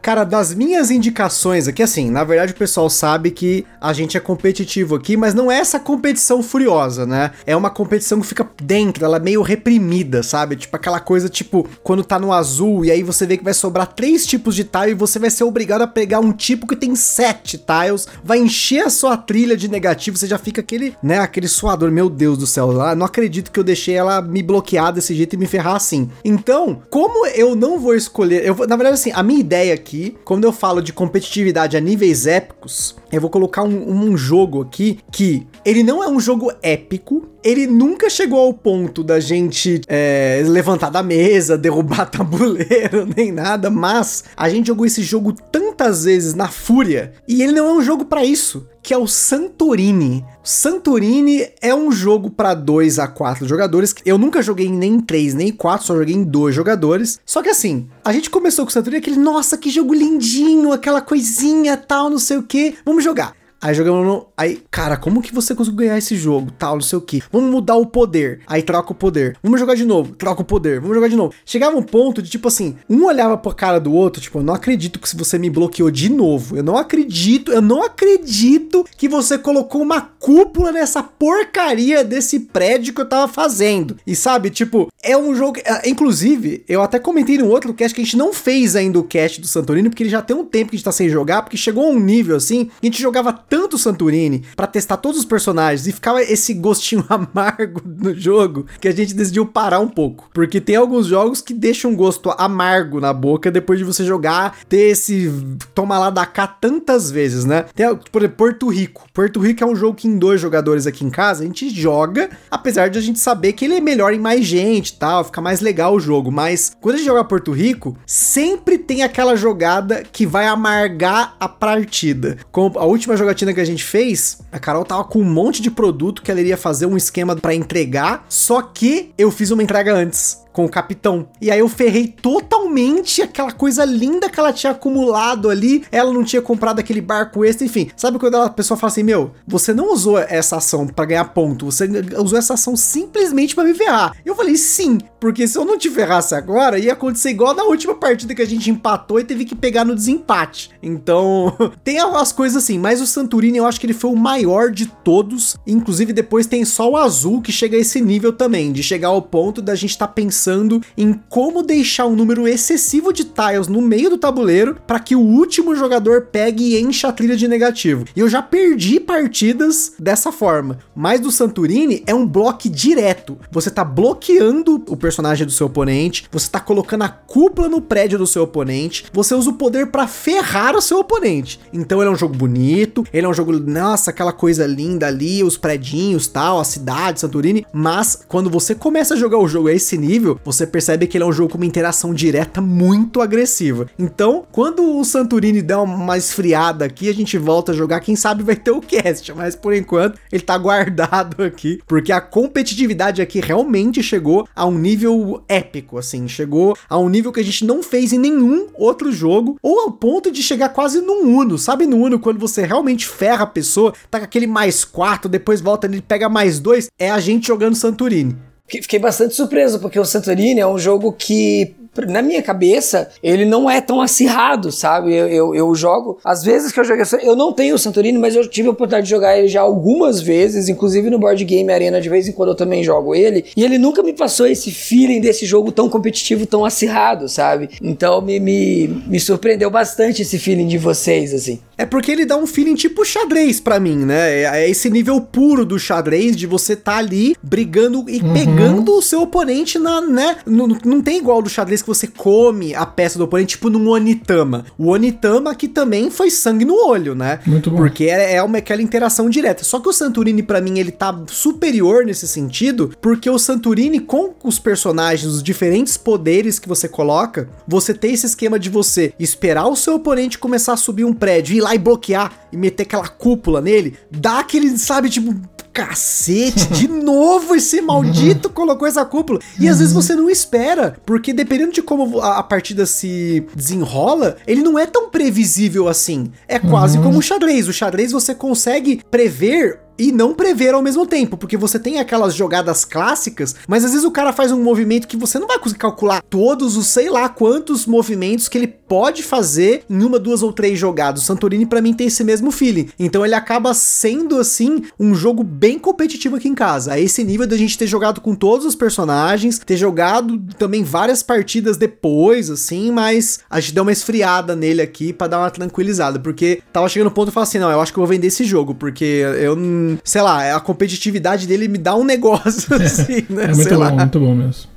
Cara, das minhas indicações aqui, assim, na verdade o pessoal sabe que a gente é competitivo aqui, mas não é essa competição furiosa, né? É uma competição que fica dentro, ela é meio reprimida, sabe? Tipo aquela coisa, tipo, quando tá no azul e aí você vê que vai sobrar três tipos de tile e você vai ser obrigado a pegar um tipo que tem sete tiles, vai encher a sua trilha de negativo, você já fica aquele, né, aquele suador, meu Deus do céu, não acredito que eu deixei ela me bloquear desse jeito e me ferrar assim. Então, como eu não vou escolher, eu vou, na verdade assim, a minha ideia aqui aqui, quando eu falo de competitividade a níveis épicos, eu vou colocar um, um jogo aqui que ele não é um jogo épico, ele nunca chegou ao ponto da gente é, levantar da mesa, derrubar tabuleiro, nem nada, mas a gente jogou esse jogo tantas vezes na fúria e ele não é um jogo para isso que é o Santorini. Santorini é um jogo para 2 a 4 jogadores. Eu nunca joguei nem em 3 nem em 4, só joguei em 2 jogadores. Só que assim, a gente começou com o Santorini aquele, nossa, que jogo lindinho, aquela coisinha tal, não sei o que. Vamos jogar. Aí jogamos no. Aí, cara, como que você conseguiu ganhar esse jogo? Tal, não sei o que. Vamos mudar o poder. Aí troca o poder. Vamos jogar de novo. Troca o poder. Vamos jogar de novo. Chegava um ponto de tipo assim, um olhava pra cara do outro, tipo, eu não acredito que você me bloqueou de novo. Eu não acredito, eu não acredito que você colocou uma cúpula nessa porcaria desse prédio que eu tava fazendo. E sabe, tipo, é um jogo. É, inclusive, eu até comentei no outro cast que a gente não fez ainda o cast do Santorini, porque ele já tem um tempo que a gente tá sem jogar, porque chegou a um nível assim, que a gente jogava tanto Santorini para testar todos os personagens e ficava esse gostinho amargo no jogo que a gente decidiu parar um pouco. Porque tem alguns jogos que deixam um gosto amargo na boca depois de você jogar, ter esse toma lá da cá tantas vezes, né? Tem, por exemplo, Porto Rico. Porto Rico é um jogo que em dois jogadores aqui em casa a gente joga, apesar de a gente saber que ele é melhor em mais gente tal, fica mais legal o jogo. Mas quando a gente joga Porto Rico, sempre tem aquela jogada que vai amargar a partida. Como a última jogatina que a gente fez, a Carol tava com um monte de produto que ela iria fazer um esquema para entregar, só que eu fiz uma entrega antes com o capitão. E aí eu ferrei totalmente aquela coisa linda que ela tinha acumulado ali. Ela não tinha comprado aquele barco extra, enfim. Sabe quando a pessoa fala assim: Meu, você não usou essa ação para ganhar ponto, você usou essa ação simplesmente para me ferrar. Eu falei: Sim, porque se eu não te ferrasse agora, ia acontecer igual na última partida que a gente empatou e teve que pegar no desempate. Então, tem as coisas assim, mas o Santurini eu acho que ele foi o maior de todos. Inclusive, depois tem só o azul que chega a esse nível também, de chegar ao ponto da gente estar tá pensando pensando em como deixar um número excessivo de tiles no meio do tabuleiro para que o último jogador pegue e encha a trilha de negativo. E eu já perdi partidas dessa forma. Mas do Santurini é um bloco direto. Você tá bloqueando o personagem do seu oponente, você tá colocando a cúpula no prédio do seu oponente, você usa o poder para ferrar o seu oponente. Então ele é um jogo bonito, ele é um jogo, nossa, aquela coisa linda ali, os predinhos, tal, a cidade, Santurini, mas quando você começa a jogar o jogo a esse nível, você percebe que ele é um jogo com uma interação direta muito agressiva. Então, quando o Santurini der uma esfriada aqui, a gente volta a jogar, quem sabe vai ter o cast, mas por enquanto ele tá guardado aqui, porque a competitividade aqui realmente chegou a um nível épico, assim, chegou a um nível que a gente não fez em nenhum outro jogo, ou ao ponto de chegar quase no Uno, sabe no Uno quando você realmente ferra a pessoa, tá com aquele mais 4, depois volta ele pega mais 2, é a gente jogando Santurini. Fiquei bastante surpreso, porque o Santorini é um jogo que na minha cabeça, ele não é tão acirrado, sabe? Eu, eu, eu, jogo. Às vezes que eu joguei. Eu não tenho o Santorini, mas eu tive a oportunidade de jogar ele já algumas vezes, inclusive no Board Game Arena, de vez em quando eu também jogo ele. E ele nunca me passou esse feeling desse jogo tão competitivo, tão acirrado, sabe? Então me, me, me surpreendeu bastante esse feeling de vocês, assim. É porque ele dá um feeling tipo xadrez para mim, né? É, é esse nível puro do xadrez de você tá ali brigando e uhum. pegando o seu oponente na, né? Não, não tem igual do xadrez que você come a peça do oponente, tipo num Onitama. O Onitama que também foi sangue no olho, né? Muito bom. Porque é, é uma, aquela interação direta. Só que o Santurini, para mim, ele tá superior nesse sentido, porque o Santurini, com os personagens, os diferentes poderes que você coloca, você tem esse esquema de você esperar o seu oponente começar a subir um prédio, ir lá e bloquear e meter aquela cúpula nele, dá aquele, sabe, tipo, cacete, de novo esse maldito colocou essa cúpula. E às vezes você não espera, porque dependendo de como a, partida se desenrola, ele não é tão previsível assim. É quase uhum. como o xadrez. O xadrez você consegue prever e não prever ao mesmo tempo, porque você tem aquelas jogadas clássicas, mas às vezes o cara faz um movimento que você não vai conseguir calcular todos os sei lá quantos movimentos que ele pode fazer em uma, duas ou três jogadas. O Santorini para mim tem esse mesmo feeling. Então ele acaba sendo assim um jogo bem competitivo aqui em casa. A esse nível da gente ter jogado com todos os personagens, ter jogado também várias partidas depois assim, mas a gente deu uma esfriada nele aqui para dar uma tranquilizada, porque tava chegando no ponto e falar assim, não, eu acho que eu vou vender esse jogo, porque eu sei lá, a competitividade dele me dá um negócio assim, né? É muito sei bom, lá. muito bom mesmo.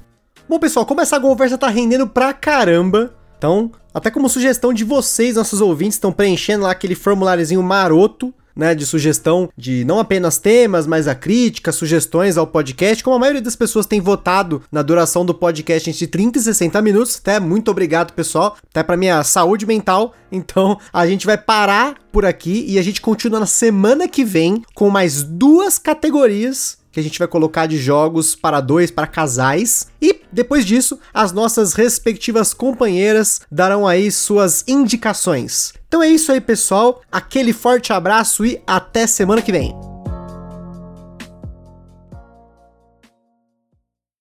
Bom, pessoal, como essa conversa tá rendendo pra caramba, então, até como sugestão de vocês, nossos ouvintes, estão preenchendo lá aquele formuláriozinho maroto né, de sugestão de não apenas temas, mas a crítica, sugestões ao podcast. Como a maioria das pessoas tem votado na duração do podcast entre 30 e 60 minutos, até muito obrigado, pessoal, até para minha saúde mental. Então, a gente vai parar por aqui e a gente continua na semana que vem com mais duas categorias que a gente vai colocar de jogos para dois, para casais. E Depois disso, as nossas respectivas companheiras darão aí suas indicações. Então é isso aí, pessoal. Aquele forte abraço e até semana que vem.